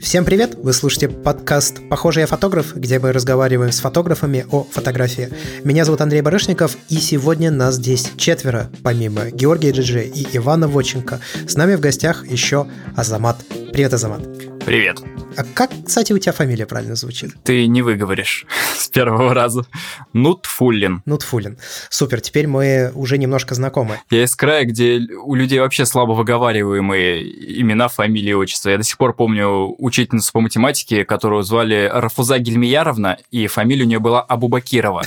Всем привет! Вы слушаете подкаст «Похоже, я фотограф», где мы разговариваем с фотографами о фотографии. Меня зовут Андрей Барышников, и сегодня нас здесь четверо, помимо Георгия Джиджи и Ивана Воченко. С нами в гостях еще Азамат. Привет, Азамат. Привет. А как, кстати, у тебя фамилия правильно звучит? Ты не выговоришь с первого раза. Нутфуллин. Нутфуллин. Супер, теперь мы уже немножко знакомы. Я из края, где у людей вообще слабо выговариваемые имена, фамилии, отчества. Я до сих пор помню учительницу по математике, которую звали Рафуза Гельмияровна, и фамилия у нее была Абубакирова.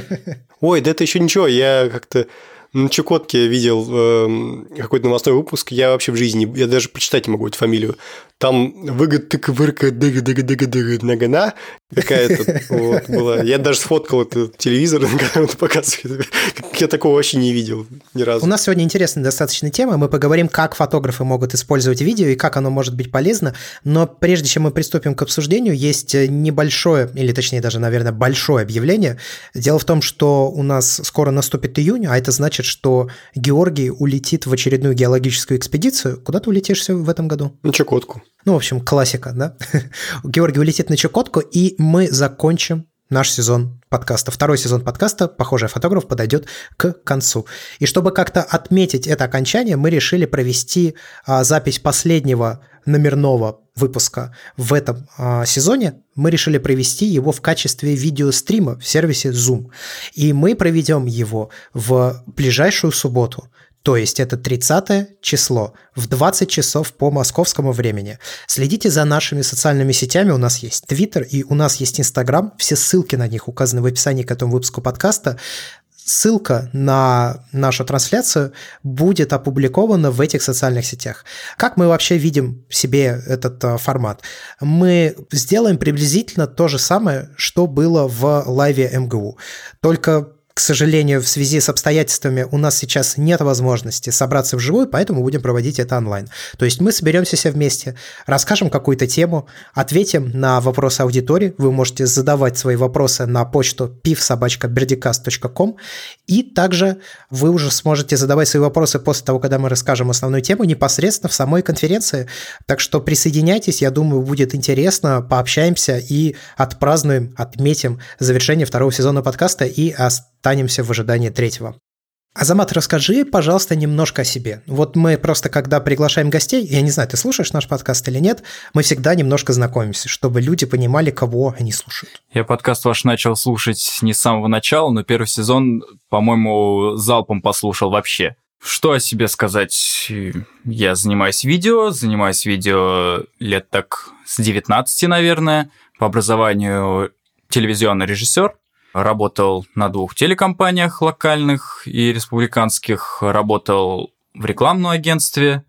Ой, да это еще ничего, я как-то на Чукотке видел э, какой-то новостной выпуск, я вообще в жизни, я даже прочитать не могу эту фамилию. Там выгод тык вырка дыга дыга дыга дыга нагана какая-то вот, была. Я даже сфоткал этот телевизор, на котором это показывает. Я такого вообще не видел ни разу. У нас сегодня интересная достаточно тема. Мы поговорим, как фотографы могут использовать видео и как оно может быть полезно. Но прежде чем мы приступим к обсуждению, есть небольшое, или точнее даже, наверное, большое объявление. Дело в том, что у нас скоро наступит июнь, а это значит, что Георгий улетит в очередную геологическую экспедицию. Куда ты улетишь в этом году? На Чукотку. Ну, в общем, классика, да? Георгий улетит на Чукотку, и мы закончим наш сезон подкаста. Второй сезон подкаста «Похожий фотограф» подойдет к концу. И чтобы как-то отметить это окончание, мы решили провести а, запись последнего номерного выпуска в этом а, сезоне. Мы решили провести его в качестве видеострима в сервисе Zoom. И мы проведем его в ближайшую субботу – то есть это 30 число в 20 часов по московскому времени. Следите за нашими социальными сетями. У нас есть Твиттер и у нас есть Инстаграм. Все ссылки на них указаны в описании к этому выпуску подкаста. Ссылка на нашу трансляцию будет опубликована в этих социальных сетях. Как мы вообще видим себе этот э, формат? Мы сделаем приблизительно то же самое, что было в лайве МГУ. Только к сожалению, в связи с обстоятельствами у нас сейчас нет возможности собраться вживую, поэтому будем проводить это онлайн. То есть мы соберемся все вместе, расскажем какую-то тему, ответим на вопросы аудитории. Вы можете задавать свои вопросы на почту pivsobachkaberdicast.com и также вы уже сможете задавать свои вопросы после того, когда мы расскажем основную тему непосредственно в самой конференции. Так что присоединяйтесь, я думаю, будет интересно, пообщаемся и отпразднуем, отметим завершение второго сезона подкаста и останемся в ожидании третьего. Азамат, расскажи, пожалуйста, немножко о себе. Вот мы просто, когда приглашаем гостей, я не знаю, ты слушаешь наш подкаст или нет, мы всегда немножко знакомимся, чтобы люди понимали, кого они слушают. Я подкаст ваш начал слушать не с самого начала, но первый сезон, по-моему, залпом послушал вообще. Что о себе сказать? Я занимаюсь видео, занимаюсь видео лет так с 19, наверное, по образованию телевизионный режиссер, Работал на двух телекомпаниях локальных и республиканских, работал в рекламном агентстве.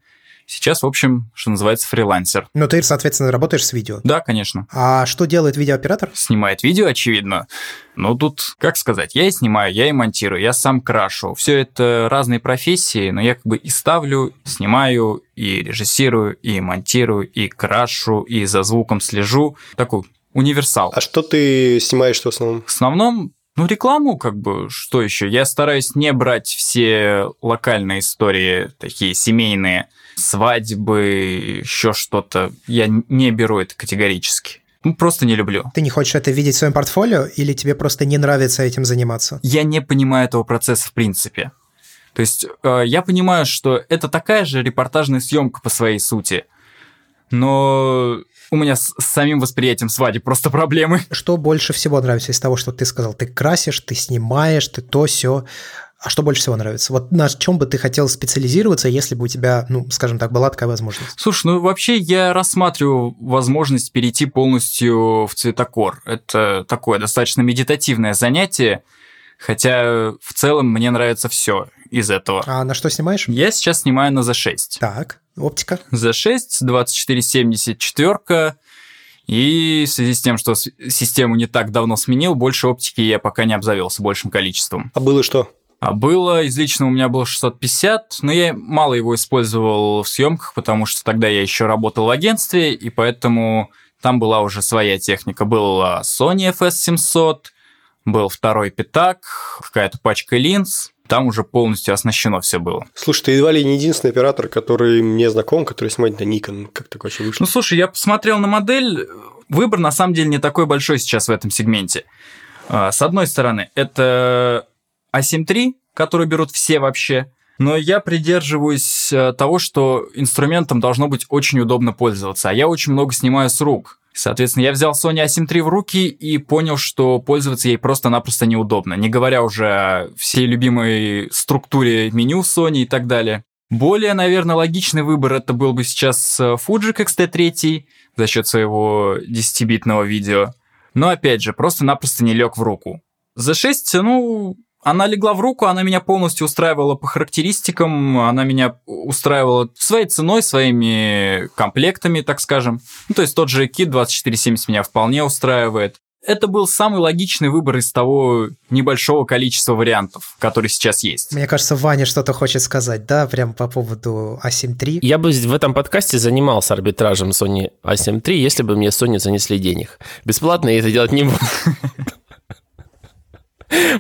Сейчас, в общем, что называется, фрилансер. Но ты, соответственно, работаешь с видео? Да, конечно. А что делает видеооператор? Снимает видео, очевидно. Ну, тут, как сказать, я и снимаю, я и монтирую, я сам крашу. Все это разные профессии, но я как бы и ставлю, снимаю, и режиссирую, и монтирую, и крашу, и за звуком слежу. Такой универсал. А что ты снимаешь в основном? В основном ну, рекламу, как бы, что еще? Я стараюсь не брать все локальные истории, такие семейные, свадьбы, еще что-то. Я не беру это категорически. Ну, просто не люблю. Ты не хочешь это видеть в своем портфолио или тебе просто не нравится этим заниматься? Я не понимаю этого процесса в принципе. То есть э, я понимаю, что это такая же репортажная съемка по своей сути, но у меня с, самим восприятием свадьбы просто проблемы. Что больше всего нравится из того, что ты сказал? Ты красишь, ты снимаешь, ты то, все. А что больше всего нравится? Вот на чем бы ты хотел специализироваться, если бы у тебя, ну, скажем так, была такая возможность? Слушай, ну вообще я рассматриваю возможность перейти полностью в цветокор. Это такое достаточно медитативное занятие, хотя в целом мне нравится все из этого. А на что снимаешь? Я сейчас снимаю на Z6. Так, оптика? Z6, 2470 четверка. И в связи с тем, что систему не так давно сменил, больше оптики я пока не обзавелся большим количеством. А было что? А было, из личного у меня было 650, но я мало его использовал в съемках, потому что тогда я еще работал в агентстве, и поэтому там была уже своя техника. Была Sony FS700, был второй пятак, какая-то пачка линз, там уже полностью оснащено все было. Слушай, ты едва ли не единственный оператор, который мне знаком, который снимает на Nikon. Как так вообще вышло? Ну, слушай, я посмотрел на модель, выбор на самом деле не такой большой сейчас в этом сегменте. А, с одной стороны, это A7 III, который берут все вообще, но я придерживаюсь э, того, что инструментом должно быть очень удобно пользоваться, а я очень много снимаю с рук. Соответственно, я взял Sony A7 III в руки и понял, что пользоваться ей просто-напросто неудобно, не говоря уже о всей любимой структуре меню Sony и так далее. Более, наверное, логичный выбор это был бы сейчас э, Fuji X-T3 за счет своего 10-битного видео. Но опять же, просто-напросто не лег в руку. Z6, ну, она легла в руку, она меня полностью устраивала по характеристикам, она меня устраивала своей ценой, своими комплектами, так скажем. Ну, то есть тот же Kit 2470 меня вполне устраивает. Это был самый логичный выбор из того небольшого количества вариантов, которые сейчас есть. Мне кажется, Ваня что-то хочет сказать, да, прям по поводу A7 III. Я бы в этом подкасте занимался арбитражем Sony A7 III, если бы мне Sony занесли денег. Бесплатно я это делать не буду.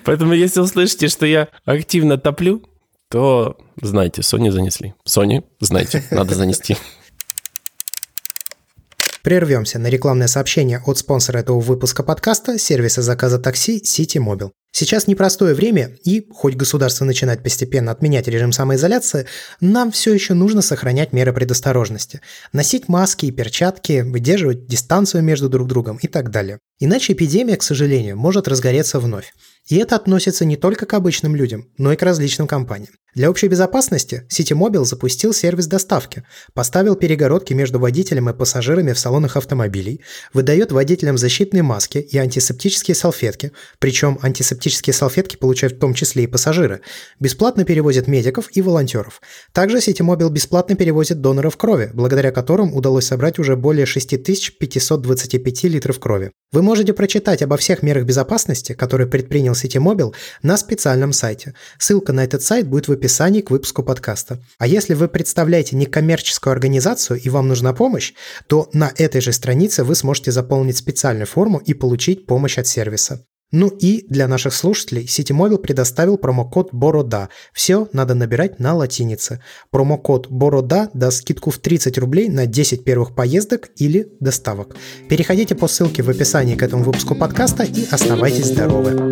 Поэтому если услышите, что я активно топлю, то знайте, Sony занесли. Sony, знайте, надо занести. Прервемся на рекламное сообщение от спонсора этого выпуска подкаста, сервиса заказа такси City Mobile. Сейчас непростое время, и хоть государство начинает постепенно отменять режим самоизоляции, нам все еще нужно сохранять меры предосторожности. Носить маски и перчатки, выдерживать дистанцию между друг другом и так далее. Иначе эпидемия, к сожалению, может разгореться вновь. И это относится не только к обычным людям, но и к различным компаниям. Для общей безопасности Citymobil запустил сервис доставки, поставил перегородки между водителем и пассажирами в салонах автомобилей, выдает водителям защитные маски и антисептические салфетки, причем антисептические салфетки получают в том числе и пассажиры, бесплатно перевозит медиков и волонтеров. Также Citymobil бесплатно перевозит доноров крови, благодаря которым удалось собрать уже более 6525 литров крови. Вы можете прочитать обо всех мерах безопасности, которые предпринял Citymobil, на специальном сайте. Ссылка на этот сайт будет в описании к выпуску подкаста. А если вы представляете некоммерческую организацию и вам нужна помощь, то на этой же странице вы сможете заполнить специальную форму и получить помощь от сервиса. Ну и для наших слушателей Citymobil предоставил промокод BORODA. Все надо набирать на латинице. Промокод BORODA даст скидку в 30 рублей на 10 первых поездок или доставок. Переходите по ссылке в описании к этому выпуску подкаста и оставайтесь здоровы.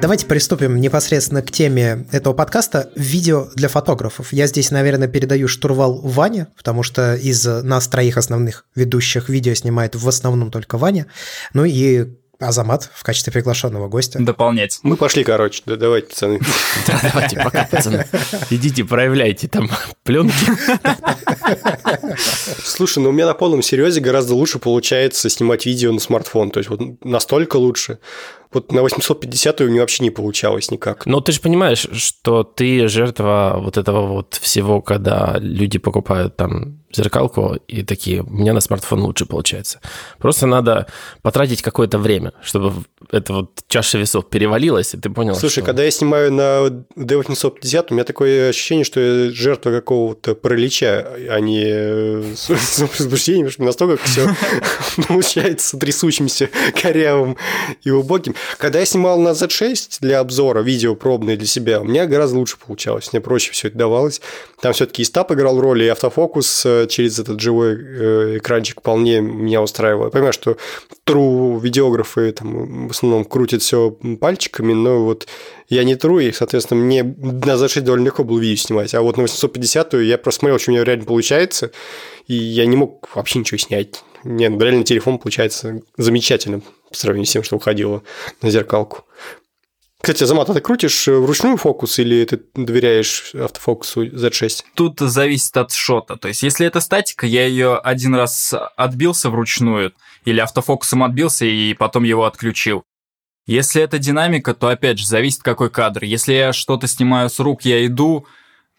Давайте приступим непосредственно к теме этого подкаста – видео для фотографов. Я здесь, наверное, передаю штурвал Ване, потому что из нас троих основных ведущих видео снимает в основном только Ваня. Ну и Азамат в качестве приглашенного гостя. Дополнять. Мы пошли, короче, да, давайте, пацаны. Да, давайте, пока, пацаны. Идите, проявляйте там пленки. Слушай, ну у меня на полном серьезе гораздо лучше получается снимать видео на смартфон. То есть вот настолько лучше. Вот на 850 у меня вообще не получалось никак. Но ты же понимаешь, что ты жертва вот этого вот всего, когда люди покупают там зеркалку и такие, у меня на смартфон лучше получается. Просто надо потратить какое-то время, чтобы эта вот чаша весов перевалилась, и ты понял, Слушай, что... когда я снимаю на D850, у меня такое ощущение, что я жертва какого-то паралича, а не э, возбуждения, потому что настолько все получается трясущимся, корявым и убогим. Когда я снимал на Z6 для обзора, видео пробное для себя, у меня гораздо лучше получалось, мне проще все это давалось. Там все-таки и стап играл роль, и автофокус э, через этот живой э, экранчик вполне меня устраивало. Я понимаю, что true видеографы там в основном крутят все пальчиками, но вот я не тру, и, соответственно, мне на Z6 довольно легко было видео снимать. А вот на 850 я просто смотрел, что у меня реально получается, и я не мог вообще ничего снять. Нет, реально телефон получается замечательно по сравнению с тем, что уходило на зеркалку. Кстати, Замат, а ты крутишь вручную фокус или ты доверяешь автофокусу Z6? Тут зависит от шота. То есть, если это статика, я ее один раз отбился вручную, или автофокусом отбился и потом его отключил. Если это динамика, то опять же зависит какой кадр. Если я что-то снимаю с рук, я иду,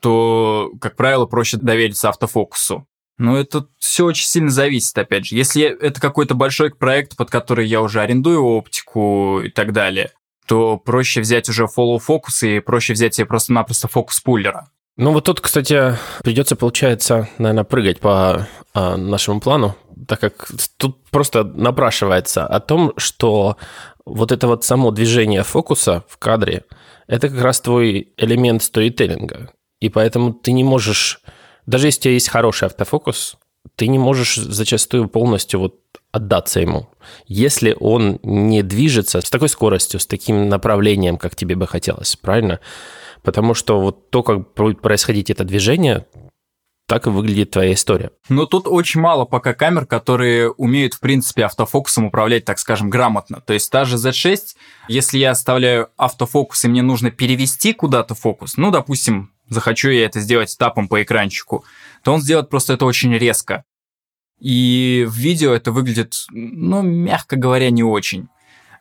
то, как правило, проще довериться автофокусу. Но это все очень сильно зависит, опять же. Если это какой-то большой проект, под который я уже арендую оптику и так далее, то проще взять уже follow фокус и проще взять себе просто-напросто фокус пуллера. Ну вот тут, кстати, придется, получается, наверное, прыгать по а, нашему плану, так как тут просто напрашивается о том, что вот это вот само движение фокуса в кадре, это как раз твой элемент сторителлинга. И поэтому ты не можешь, даже если у тебя есть хороший автофокус, ты не можешь зачастую полностью вот отдаться ему, если он не движется с такой скоростью, с таким направлением, как тебе бы хотелось, правильно? Потому что вот то, как будет происходить это движение, так и выглядит твоя история. Но тут очень мало пока камер, которые умеют, в принципе, автофокусом управлять, так скажем, грамотно. То есть та же Z6, если я оставляю автофокус, и мне нужно перевести куда-то фокус, ну, допустим, захочу я это сделать тапом по экранчику, то он сделает просто это очень резко. И в видео это выглядит, ну, мягко говоря, не очень.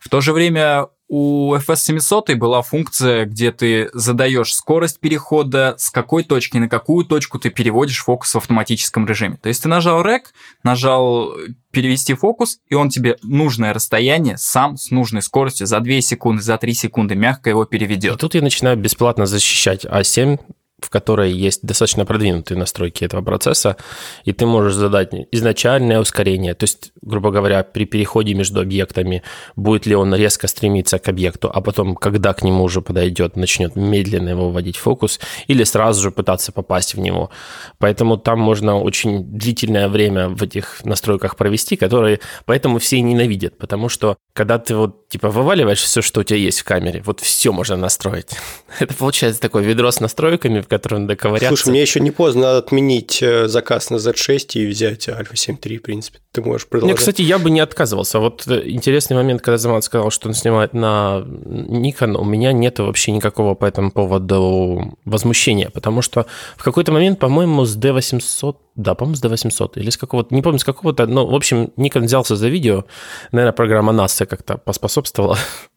В то же время у FS 700 была функция, где ты задаешь скорость перехода, с какой точки на какую точку ты переводишь фокус в автоматическом режиме. То есть ты нажал REC, нажал перевести фокус, и он тебе нужное расстояние сам с нужной скоростью за 2 секунды, за 3 секунды мягко его переведет. И тут я начинаю бесплатно защищать А7 в которой есть достаточно продвинутые настройки этого процесса, и ты можешь задать изначальное ускорение, то есть, грубо говоря, при переходе между объектами, будет ли он резко стремиться к объекту, а потом, когда к нему уже подойдет, начнет медленно его вводить в фокус, или сразу же пытаться попасть в него. Поэтому там можно очень длительное время в этих настройках провести, которые поэтому все ненавидят, потому что когда ты вот типа вываливаешь все, что у тебя есть в камере, вот все можно настроить. Это получается такое ведро с настройками, в котором надо ковыряться. Слушай, мне еще не поздно отменить э, заказ на Z6 и взять Альфа 7.3, в принципе. Ты можешь продолжать. Нет, кстати, я бы не отказывался. Вот э, интересный момент, когда Замат сказал, что он снимает на Nikon, у меня нет вообще никакого по этому поводу возмущения, потому что в какой-то момент, по-моему, с D800 да, по-моему, с D800 или с какого-то, не помню, с какого-то, но, в общем, Nikon взялся за видео, наверное, программа NASA как-то поспособствовала,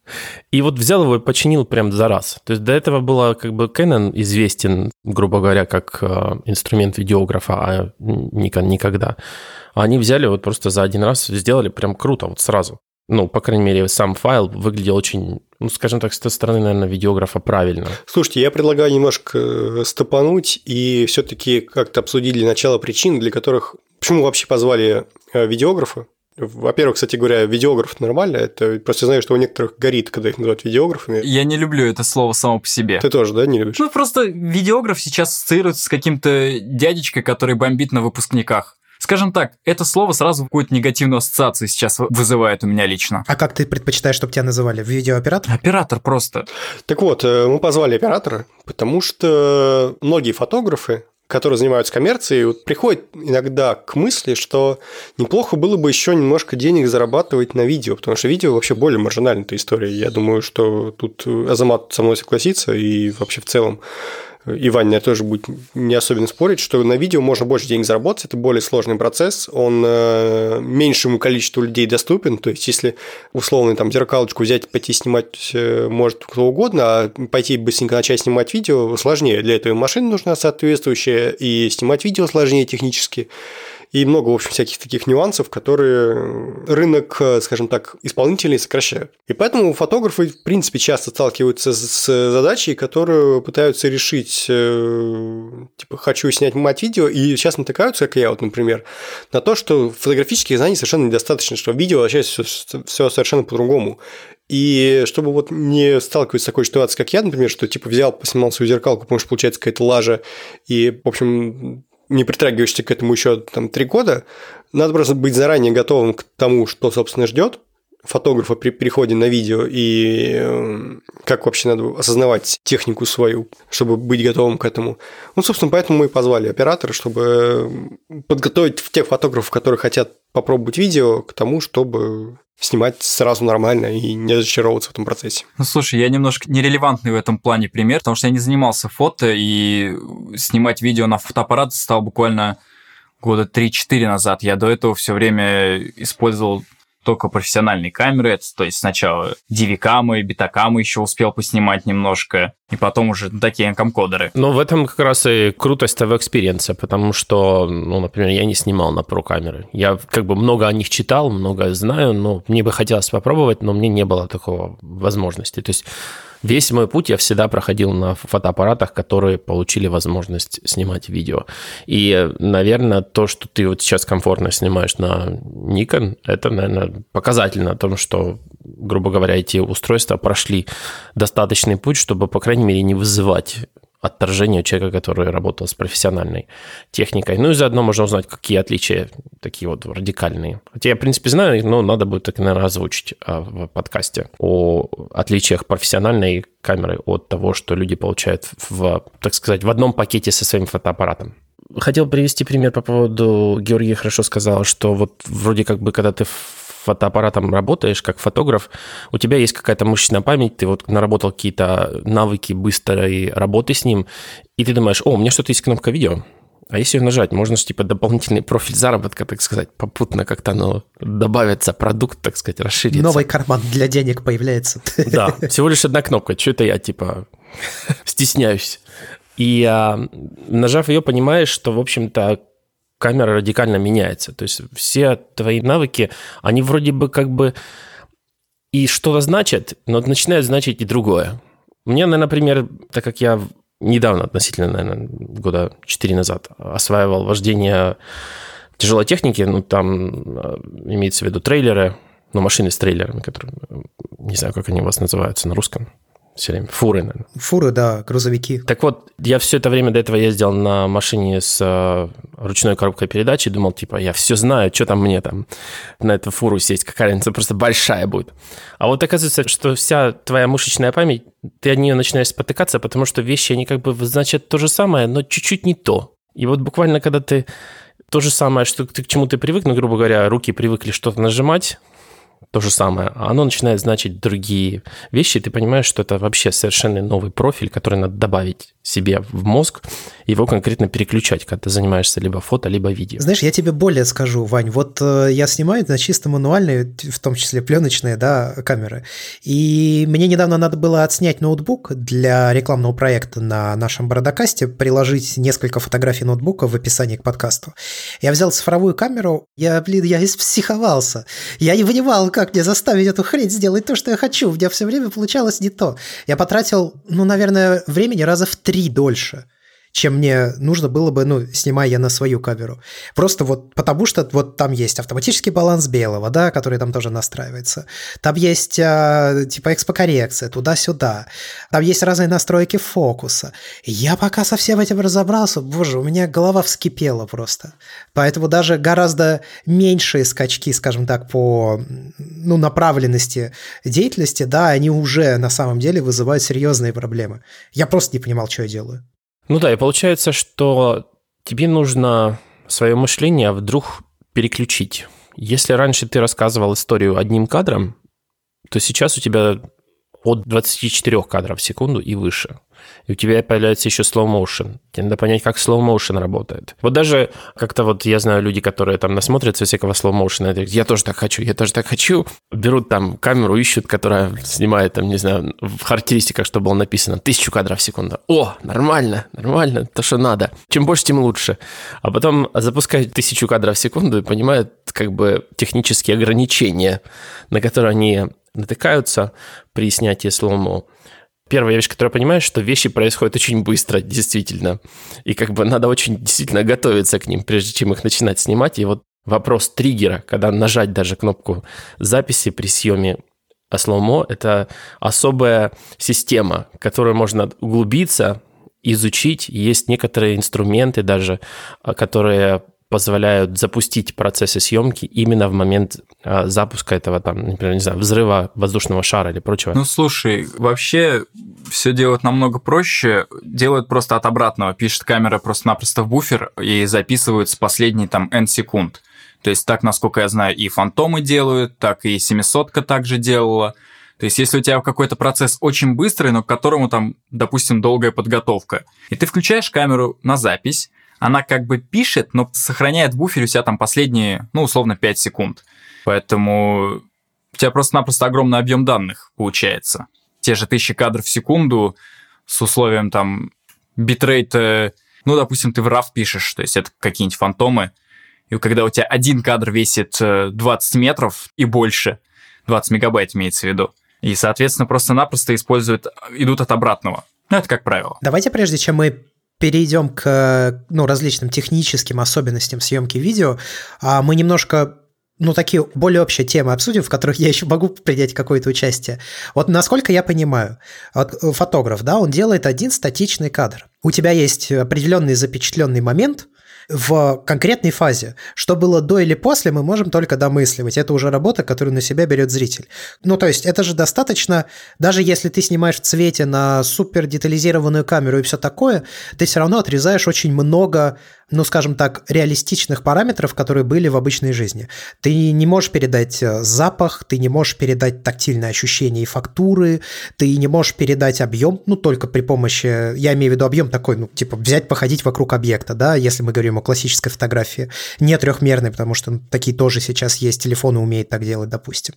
и вот взял его и починил прям за раз. То есть до этого было как бы Canon известен, грубо говоря, как э, инструмент видеографа, а никогда. А они взяли вот просто за один раз, сделали прям круто, вот сразу. Ну, по крайней мере, сам файл выглядел очень ну, скажем так, с той стороны, наверное, видеографа правильно. Слушайте, я предлагаю немножко э, стопануть и все-таки как-то обсудить для начала причин, для которых... Почему вообще позвали э, видеографа? Во-первых, кстати говоря, видеограф нормально, это просто знаю, что у некоторых горит, когда их называют видеографами. Я не люблю это слово само по себе. Ты тоже, да, не любишь? Ну, просто видеограф сейчас ассоциируется с каким-то дядечкой, который бомбит на выпускниках. Скажем так, это слово сразу какую-то негативную ассоциацию сейчас вызывает у меня лично. А как ты предпочитаешь, чтобы тебя называли? Видеооператор? Оператор просто. Так вот, э, мы позвали оператора, потому что многие фотографы, которые занимаются коммерцией, вот приходят иногда к мысли, что неплохо было бы еще немножко денег зарабатывать на видео, потому что видео вообще более маржинальная история. Я думаю, что тут Азамат со мной согласится и вообще в целом и Ваня тоже будет не особенно спорить, что на видео можно больше денег заработать, это более сложный процесс, он э, меньшему количеству людей доступен, то есть если условно там зеркалочку взять, пойти снимать э, может кто угодно, а пойти быстренько начать снимать видео сложнее, для этого машина нужна соответствующая, и снимать видео сложнее технически, и много, в общем, всяких таких нюансов, которые рынок, скажем так, исполнителей сокращают. И поэтому фотографы, в принципе, часто сталкиваются с задачей, которую пытаются решить, э, типа, хочу снять мать видео, и сейчас натыкаются, как я вот, например, на то, что фотографических знаний совершенно недостаточно, что видео вообще все, все совершенно по-другому. И чтобы вот не сталкиваться с такой ситуацией, как я, например, что типа взял, поснимал свою зеркалку, потому что получается какая-то лажа, и, в общем, не притрагиваешься к этому еще там три года, надо просто быть заранее готовым к тому, что, собственно, ждет фотографа при переходе на видео и э, как вообще надо осознавать технику свою, чтобы быть готовым к этому. Ну, собственно, поэтому мы и позвали оператора, чтобы подготовить тех фотографов, которые хотят попробовать видео, к тому, чтобы снимать сразу нормально и не разочаровываться в этом процессе. Ну, слушай, я немножко нерелевантный в этом плане пример, потому что я не занимался фото, и снимать видео на фотоаппарат стал буквально года 3-4 назад. Я до этого все время использовал только профессиональные камеры, то есть сначала дивикамы, битакамы еще успел поснимать немножко, и потом уже такие камкодеры. Но в этом как раз и крутость того экспириенса, потому что, ну, например, я не снимал на pro камеры. Я как бы много о них читал, много знаю, но мне бы хотелось попробовать, но мне не было такого возможности. То есть Весь мой путь я всегда проходил на фотоаппаратах, которые получили возможность снимать видео. И, наверное, то, что ты вот сейчас комфортно снимаешь на Nikon, это, наверное, показательно о том, что, грубо говоря, эти устройства прошли достаточный путь, чтобы, по крайней мере, не вызывать отторжение человека, который работал с профессиональной техникой. Ну и заодно можно узнать, какие отличия такие вот радикальные. Хотя я, в принципе, знаю, но надо будет так, наверное, озвучить а, в подкасте о отличиях профессиональной камеры от того, что люди получают в, так сказать, в одном пакете со своим фотоаппаратом. Хотел привести пример по поводу, Георгий хорошо сказал, что вот вроде как бы, когда ты фотоаппаратом работаешь, как фотограф, у тебя есть какая-то мышечная память, ты вот наработал какие-то навыки быстрой работы с ним, и ты думаешь, о, у меня что-то есть кнопка видео, а если ее нажать, можно же типа дополнительный профиль заработка, так сказать, попутно как-то оно добавится, продукт, так сказать, расширится. Новый карман для денег появляется. Да, всего лишь одна кнопка. Что это я, типа, стесняюсь. И а, нажав ее, понимаешь, что, в общем-то, камера радикально меняется. То есть все твои навыки, они вроде бы как бы и что-то значат, но начинают значить и другое. Мне, например, так как я недавно, относительно, наверное, года 4 назад, осваивал вождение тяжелой техники, ну, там э, имеется в виду трейлеры, ну, машины с трейлерами, которые, не знаю, как они у вас называются на русском все время. Фуры, наверное. Фуры, да, грузовики. Так вот, я все это время до этого ездил на машине с э, ручной коробкой передач и думал, типа, я все знаю, что там мне там на эту фуру сесть, какая разница, просто большая будет. А вот оказывается, что вся твоя мышечная память, ты от нее начинаешь спотыкаться, потому что вещи, они как бы значат то же самое, но чуть-чуть не то. И вот буквально, когда ты то же самое, что ты к чему ты привык, ну, грубо говоря, руки привыкли что-то нажимать, то же самое, а оно начинает значить другие вещи, и ты понимаешь, что это вообще совершенно новый профиль, который надо добавить себе в мозг, его конкретно переключать, когда ты занимаешься либо фото, либо видео. Знаешь, я тебе более скажу, Вань, вот э, я снимаю на чисто мануальные, в том числе пленочные, да, камеры, и мне недавно надо было отснять ноутбук для рекламного проекта на нашем Бродокасте, приложить несколько фотографий ноутбука в описании к подкасту. Я взял цифровую камеру, я, блин, я испсиховался, я не понимал, как мне заставить эту хрень сделать то, что я хочу, у меня все время получалось не то. Я потратил, ну, наверное, времени раза в три дольше чем мне нужно было бы, ну, снимая я на свою камеру. Просто вот потому что вот там есть автоматический баланс белого, да, который там тоже настраивается. Там есть а, типа экспокоррекция туда-сюда. Там есть разные настройки фокуса. я пока со всем этим разобрался, боже, у меня голова вскипела просто. Поэтому даже гораздо меньшие скачки, скажем так, по ну, направленности деятельности, да, они уже на самом деле вызывают серьезные проблемы. Я просто не понимал, что я делаю. Ну да, и получается, что тебе нужно свое мышление вдруг переключить. Если раньше ты рассказывал историю одним кадром, то сейчас у тебя от 24 кадров в секунду и выше и у тебя появляется еще slow motion. Тебе надо понять, как slow motion работает. Вот даже как-то вот я знаю люди, которые там насмотрятся всякого slow motion, я тоже так хочу, я тоже так хочу. Берут там камеру, ищут, которая снимает там, не знаю, в характеристиках, что было написано, тысячу кадров в секунду. О, нормально, нормально, то, что надо. Чем больше, тем лучше. А потом запускают тысячу кадров в секунду и понимают как бы технические ограничения, на которые они натыкаются при снятии слоумо первая вещь, которую я понимаю, что вещи происходят очень быстро, действительно. И как бы надо очень действительно готовиться к ним, прежде чем их начинать снимать. И вот вопрос триггера, когда нажать даже кнопку записи при съеме слоумо, это особая система, которую можно углубиться, изучить. Есть некоторые инструменты даже, а, которые позволяют запустить процессы съемки именно в момент а, запуска этого, там, например, не знаю, взрыва воздушного шара или прочего. Ну, слушай, вообще все делают намного проще. Делают просто от обратного. Пишет камера просто-напросто в буфер и записывают с последней там N секунд. То есть так, насколько я знаю, и фантомы делают, так и 700-ка также делала. То есть, если у тебя какой-то процесс очень быстрый, но к которому там, допустим, долгая подготовка, и ты включаешь камеру на запись, она как бы пишет, но сохраняет в буфере у себя там последние, ну, условно, 5 секунд. Поэтому у тебя просто-напросто огромный объем данных получается. Те же тысячи кадров в секунду с условием там битрейта, ну, допустим, ты в RAW пишешь, то есть это какие-нибудь фантомы, и когда у тебя один кадр весит 20 э, метров и больше, 20 мегабайт имеется в виду, И, соответственно, просто-напросто используют, идут от обратного. Ну, это как правило. Давайте, прежде чем мы перейдем к ну, различным техническим особенностям съемки видео, а мы немножко ну, такие более общие темы обсудим, в которых я еще могу принять какое-то участие. Вот насколько я понимаю, вот фотограф, да, он делает один статичный кадр. У тебя есть определенный запечатленный момент, в конкретной фазе. Что было до или после, мы можем только домысливать. Это уже работа, которую на себя берет зритель. Ну, то есть, это же достаточно, даже если ты снимаешь в цвете на супер детализированную камеру и все такое, ты все равно отрезаешь очень много ну, скажем так, реалистичных параметров, которые были в обычной жизни. Ты не можешь передать э, запах, ты не можешь передать тактильные ощущения и фактуры, ты не можешь передать объем, ну, только при помощи, я имею в виду объем такой, ну, типа взять, походить вокруг объекта, да, если мы говорим о классической фотографии, не трехмерной, потому что ну, такие тоже сейчас есть, телефоны умеют так делать, допустим.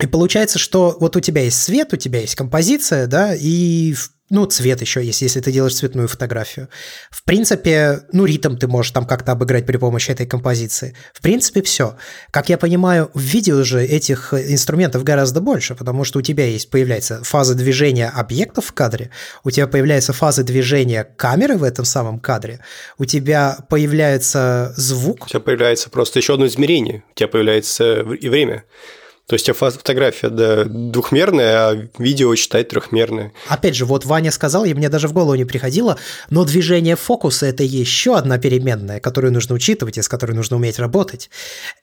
И получается, что вот у тебя есть свет, у тебя есть композиция, да, и ну, цвет еще есть, если ты делаешь цветную фотографию. В принципе, ну, ритм ты можешь там как-то обыграть при помощи этой композиции. В принципе, все. Как я понимаю, в видео же этих инструментов гораздо больше, потому что у тебя есть, появляется фаза движения объектов в кадре, у тебя появляется фаза движения камеры в этом самом кадре, у тебя появляется звук. У тебя появляется просто еще одно измерение, у тебя появляется и время. То есть фотография да, двухмерная, а видео считать трехмерное. Опять же, вот Ваня сказал, и мне даже в голову не приходило, но движение фокуса – это еще одна переменная, которую нужно учитывать и с которой нужно уметь работать.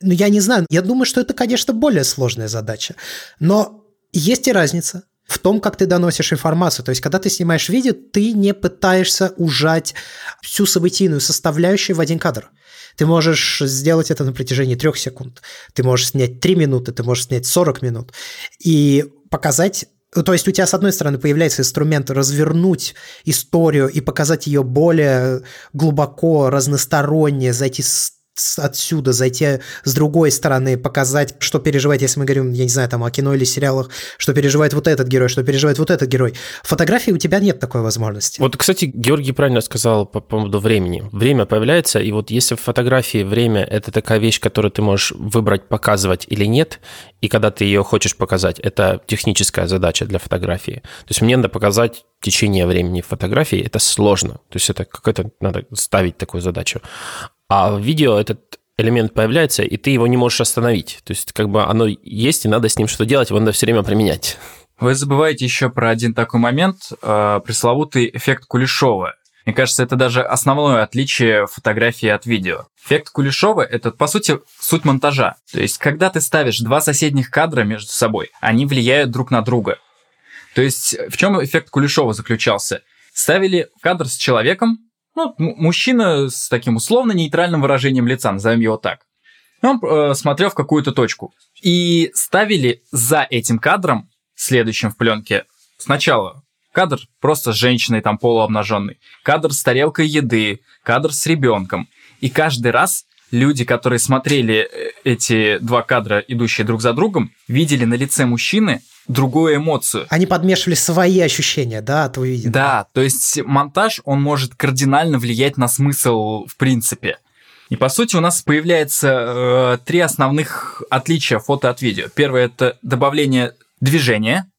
Ну, я не знаю, я думаю, что это, конечно, более сложная задача. Но есть и разница в том, как ты доносишь информацию. То есть, когда ты снимаешь видео, ты не пытаешься ужать всю событийную составляющую в один кадр. Ты можешь сделать это на протяжении трех секунд. Ты можешь снять три минуты, ты можешь снять 40 минут. И показать то есть у тебя, с одной стороны, появляется инструмент развернуть историю и показать ее более глубоко, разносторонне, зайти с отсюда, зайти с другой стороны, показать, что переживает, если мы говорим, я не знаю, там о кино или сериалах, что переживает вот этот герой, что переживает вот этот герой. Фотографии у тебя нет такой возможности. Вот, кстати, Георгий правильно сказал по поводу времени. Время появляется, и вот если в фотографии время – это такая вещь, которую ты можешь выбрать, показывать или нет, и когда ты ее хочешь показать, это техническая задача для фотографии. То есть мне надо показать течение времени фотографии, это сложно. То есть это какое-то надо ставить такую задачу. А в видео этот элемент появляется, и ты его не можешь остановить. То есть как бы оно есть, и надо с ним что делать, его надо все время применять. Вы забываете еще про один такой момент, э, пресловутый эффект Кулешова. Мне кажется, это даже основное отличие фотографии от видео. Эффект Кулешова – это, по сути, суть монтажа. То есть, когда ты ставишь два соседних кадра между собой, они влияют друг на друга. То есть, в чем эффект Кулешова заключался? Ставили кадр с человеком, ну, мужчина с таким условно нейтральным выражением лица, назовем его так. Он э, смотрел в какую-то точку. И ставили за этим кадром, следующим в пленке, сначала кадр просто с женщиной там полуобнаженной, кадр с тарелкой еды, кадр с ребенком. И каждый раз люди, которые смотрели э, эти два кадра, идущие друг за другом, видели на лице мужчины другую эмоцию. Они подмешивали свои ощущения, да, от увиденного. Да, то есть монтаж, он может кардинально влиять на смысл в принципе. И по сути у нас появляется э, три основных отличия фото от видео. Первое это добавление движения,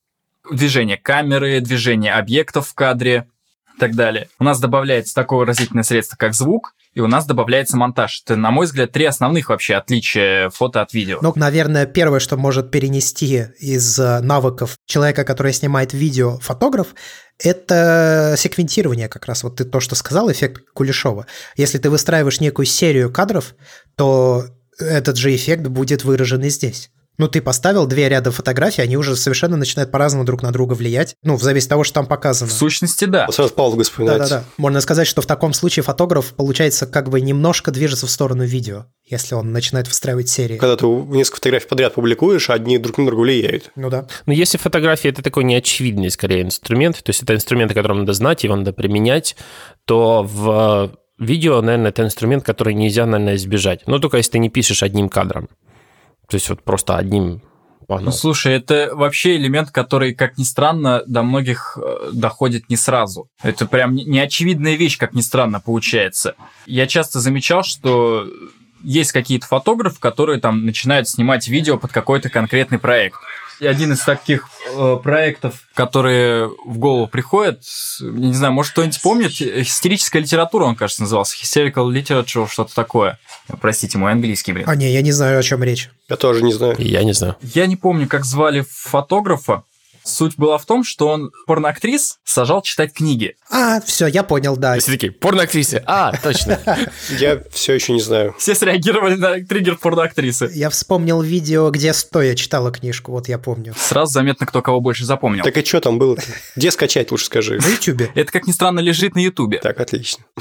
движение камеры, движение объектов в кадре и так далее. У нас добавляется такое выразительное средство, как звук, и у нас добавляется монтаж. Это, на мой взгляд, три основных вообще отличия фото от видео. Ну, наверное, первое, что может перенести из э, навыков человека, который снимает видео, фотограф, это секвентирование как раз. Вот ты то, что сказал, эффект Кулешова. Если ты выстраиваешь некую серию кадров, то этот же эффект будет выражен и здесь. Ну, ты поставил две ряда фотографий, они уже совершенно начинают по-разному друг на друга влиять. Ну, в зависимости от того, что там показано. В сущности, да. Сразу Павлова вспоминается. Да-да-да. Можно сказать, что в таком случае фотограф, получается, как бы немножко движется в сторону видео, если он начинает выстраивать серии. Когда ты несколько фотографий подряд публикуешь, одни друг на друга влияют. Ну да. Но если фотография – это такой неочевидный, скорее, инструмент, то есть это инструмент, о котором надо знать, его надо применять, то в видео, наверное, это инструмент, который нельзя, наверное, избежать. Но только если ты не пишешь одним кадром. То есть вот просто одним погнал. Ну, слушай, это вообще элемент, который, как ни странно, до многих э, доходит не сразу. Это прям неочевидная вещь, как ни странно, получается. Я часто замечал, что есть какие-то фотографы, которые там начинают снимать видео под какой-то конкретный проект. Один из таких э, проектов, которые в голову приходят, не знаю, может кто-нибудь помнит, истерическая литература, он, кажется, назывался, hysterical literature, что-то такое. Простите, мой английский, блин. А не, я не знаю, о чем речь. Я тоже не знаю. Я не знаю. Я не помню, как звали фотографа, Суть была в том, что он порноактрис сажал читать книги. А, все, я понял, да. Все такие, порноактрисы. А, точно. Я все еще не знаю. Все среагировали на триггер порноактрисы. Я вспомнил видео, где стоя читала книжку, вот я помню. Сразу заметно, кто кого больше запомнил. Так и что там было? Где скачать, лучше скажи. На ютубе. Это, как ни странно, лежит на ютубе. Так, отлично.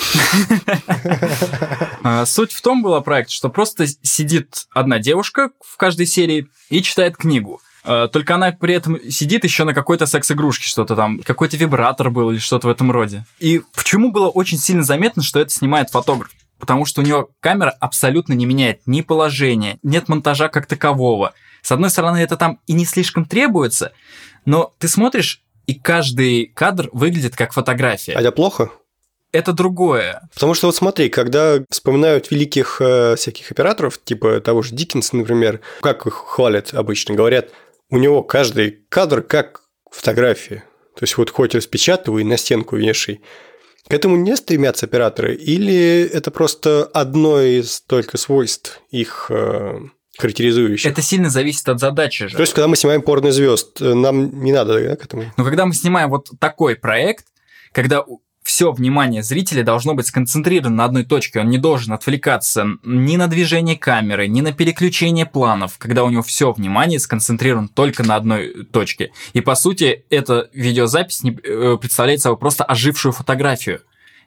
А, Суть в том была проект, что просто сидит одна девушка в каждой серии и читает книгу. А, Только она при этом сидит еще на какой-то секс-игрушке, что-то там, какой-то вибратор был или что-то в этом роде. И почему было очень сильно заметно, что это снимает фотограф? Потому что у него камера абсолютно не меняет ни положения, нет монтажа как такового. С одной стороны, это там и не слишком требуется, но ты смотришь, и каждый кадр выглядит как фотография. А это плохо? Это другое. Потому что вот смотри, когда вспоминают великих э, всяких операторов, типа того же Диккенса, например, как их хвалят обычно, говорят, у него каждый кадр как фотография. То есть вот хоть распечатывай, на стенку вешай. К этому не стремятся операторы? Или это просто одно из только свойств их э, характеризующих? Это сильно зависит от задачи же. То есть, когда мы снимаем порно-звезд, нам не надо да, к этому? Но когда мы снимаем вот такой проект, когда все внимание зрителя должно быть сконцентрировано на одной точке. Он не должен отвлекаться ни на движение камеры, ни на переключение планов, когда у него все внимание сконцентрировано только на одной точке. И по сути, эта видеозапись э, представляет собой просто ожившую фотографию.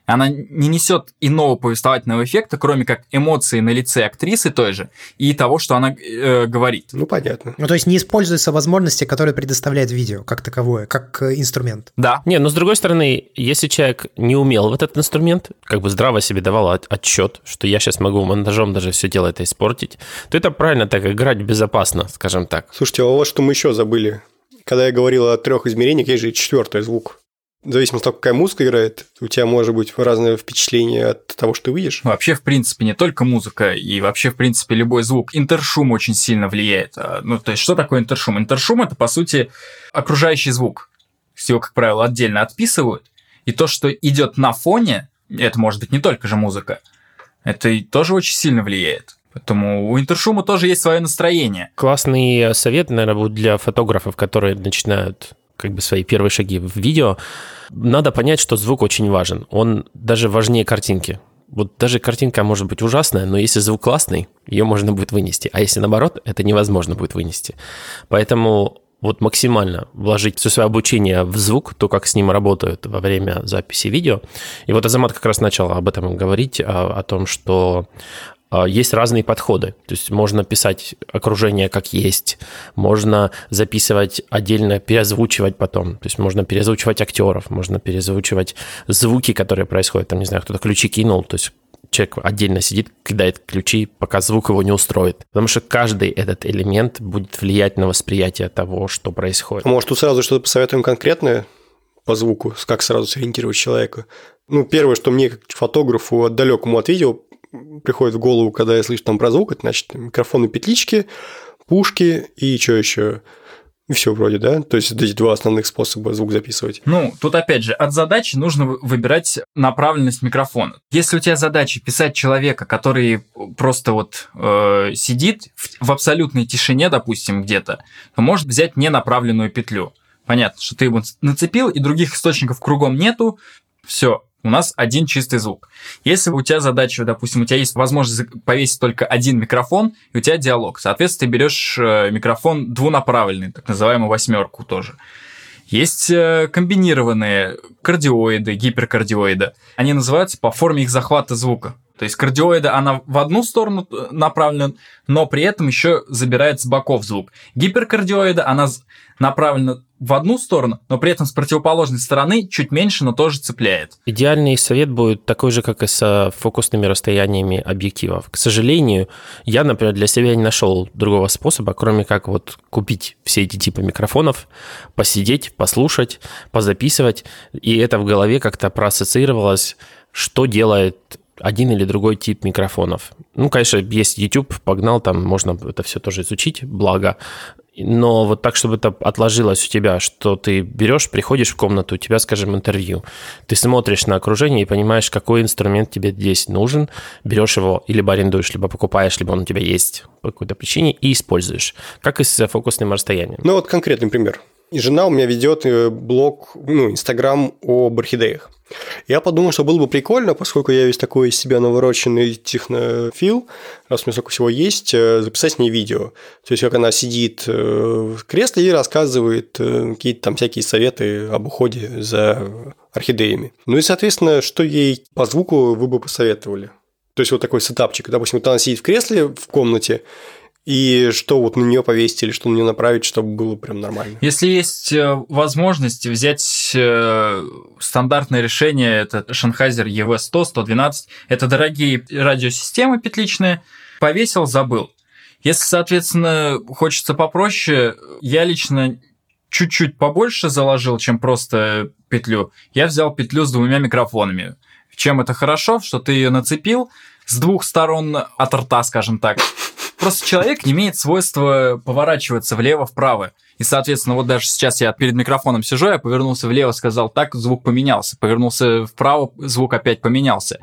Она не несет иного повествовательного эффекта, кроме как эмоции на лице актрисы той же и того, что она э, говорит. Ну, понятно. Ну, то есть не используются возможности, которые предоставляет видео как таковое, как э, инструмент. Да. Не, но с другой стороны, если человек не умел в этот инструмент, как бы здраво себе давал от- отчет, что я сейчас могу монтажом даже все дело это испортить, то это правильно так играть безопасно, скажем так. Слушайте, а вот что мы еще забыли. Когда я говорил о трех измерениях, есть же и четвертый звук. В зависимости от того, какая музыка играет, у тебя может быть разное впечатление от того, что ты видишь. Вообще, в принципе, не только музыка, и вообще, в принципе, любой звук. Интершум очень сильно влияет. А, Ну, то есть, что такое интершум? Интершум – это, по сути, окружающий звук. Его, как правило, отдельно отписывают. И то, что идет на фоне, это может быть не только же музыка, это тоже очень сильно влияет. Поэтому у интершума тоже есть свое настроение. Классный совет, наверное, будет для фотографов, которые начинают как бы свои первые шаги в видео. Надо понять, что звук очень важен. Он даже важнее картинки. Вот даже картинка может быть ужасная, но если звук классный, ее можно будет вынести. А если наоборот, это невозможно будет вынести. Поэтому вот максимально вложить все свое обучение в звук, то, как с ним работают во время записи видео. И вот Азамат как раз начал об этом говорить, о, о том, что а, есть разные подходы. То есть можно писать окружение как есть, можно записывать отдельно, переозвучивать потом. То есть можно переозвучивать актеров, можно переозвучивать звуки, которые происходят. Там, не знаю, кто-то ключи кинул, то есть человек отдельно сидит, кидает ключи, пока звук его не устроит. Потому что каждый этот элемент будет влиять на восприятие того, что происходит. А Может, тут сразу что-то посоветуем конкретное по звуку, как сразу сориентировать человека? Ну, первое, что мне, как фотографу, далекому от видео, приходит в голову, когда я слышу там про звук, это значит микрофоны петлички, пушки и что еще? Все вроде, да? То есть эти два основных способа звук записывать. Ну, тут опять же, от задачи нужно вы- выбирать направленность микрофона. Если у тебя задача писать человека, который просто вот э, сидит в, в абсолютной тишине, допустим, где-то, то может взять ненаправленную петлю. Понятно, что ты его нацепил, и других источников кругом нету, все, у нас один чистый звук. Если у тебя задача, допустим, у тебя есть возможность повесить только один микрофон, и у тебя диалог, соответственно, ты берешь э, микрофон двунаправленный, так называемую восьмерку тоже. Есть э, комбинированные кардиоиды, гиперкардиоиды. Они называются по форме их захвата звука. То есть кардиоида, она в одну сторону э, направлена, но при этом еще забирает с боков звук. Гиперкардиоида, она направлена в одну сторону, но при этом с противоположной стороны чуть меньше, но тоже цепляет. Идеальный совет будет такой же, как и с фокусными расстояниями объективов. К сожалению, я, например, для себя не нашел другого способа, кроме как вот купить все эти типы микрофонов, посидеть, послушать, позаписывать, и это в голове как-то проассоциировалось, что делает один или другой тип микрофонов. Ну, конечно, есть YouTube, погнал, там можно это все тоже изучить, благо. Но вот так, чтобы это отложилось у тебя, что ты берешь, приходишь в комнату, у тебя, скажем, интервью, ты смотришь на окружение и понимаешь, какой инструмент тебе здесь нужен, берешь его, или арендуешь, либо покупаешь, либо он у тебя есть по какой-то причине, и используешь, как и с фокусным расстоянием. Ну вот конкретный пример. И жена у меня ведет э, блог, ну, Инстаграм об орхидеях. Я подумал, что было бы прикольно, поскольку я весь такой из себя навороченный технофил, раз у меня столько всего есть, э, записать с ней видео. То есть, как она сидит э, в кресле и рассказывает какие-то там всякие советы об уходе за орхидеями. Ну и, соответственно, что ей по звуку вы бы посоветовали? То есть, вот такой сетапчик. Допустим, вот она сидит в кресле в комнате, и что вот на нее повесить или что на нее направить, чтобы было прям нормально. Если есть э, возможность взять э, стандартное решение, это Sennheiser EV100, 112, это дорогие радиосистемы петличные, повесил, забыл. Если, соответственно, хочется попроще, я лично чуть-чуть побольше заложил, чем просто петлю. Я взял петлю с двумя микрофонами. Чем это хорошо, что ты ее нацепил с двух сторон от рта, скажем так. Просто человек не имеет свойства поворачиваться влево-вправо. И, соответственно, вот даже сейчас я перед микрофоном сижу, я повернулся влево, сказал так, звук поменялся. Повернулся вправо, звук опять поменялся.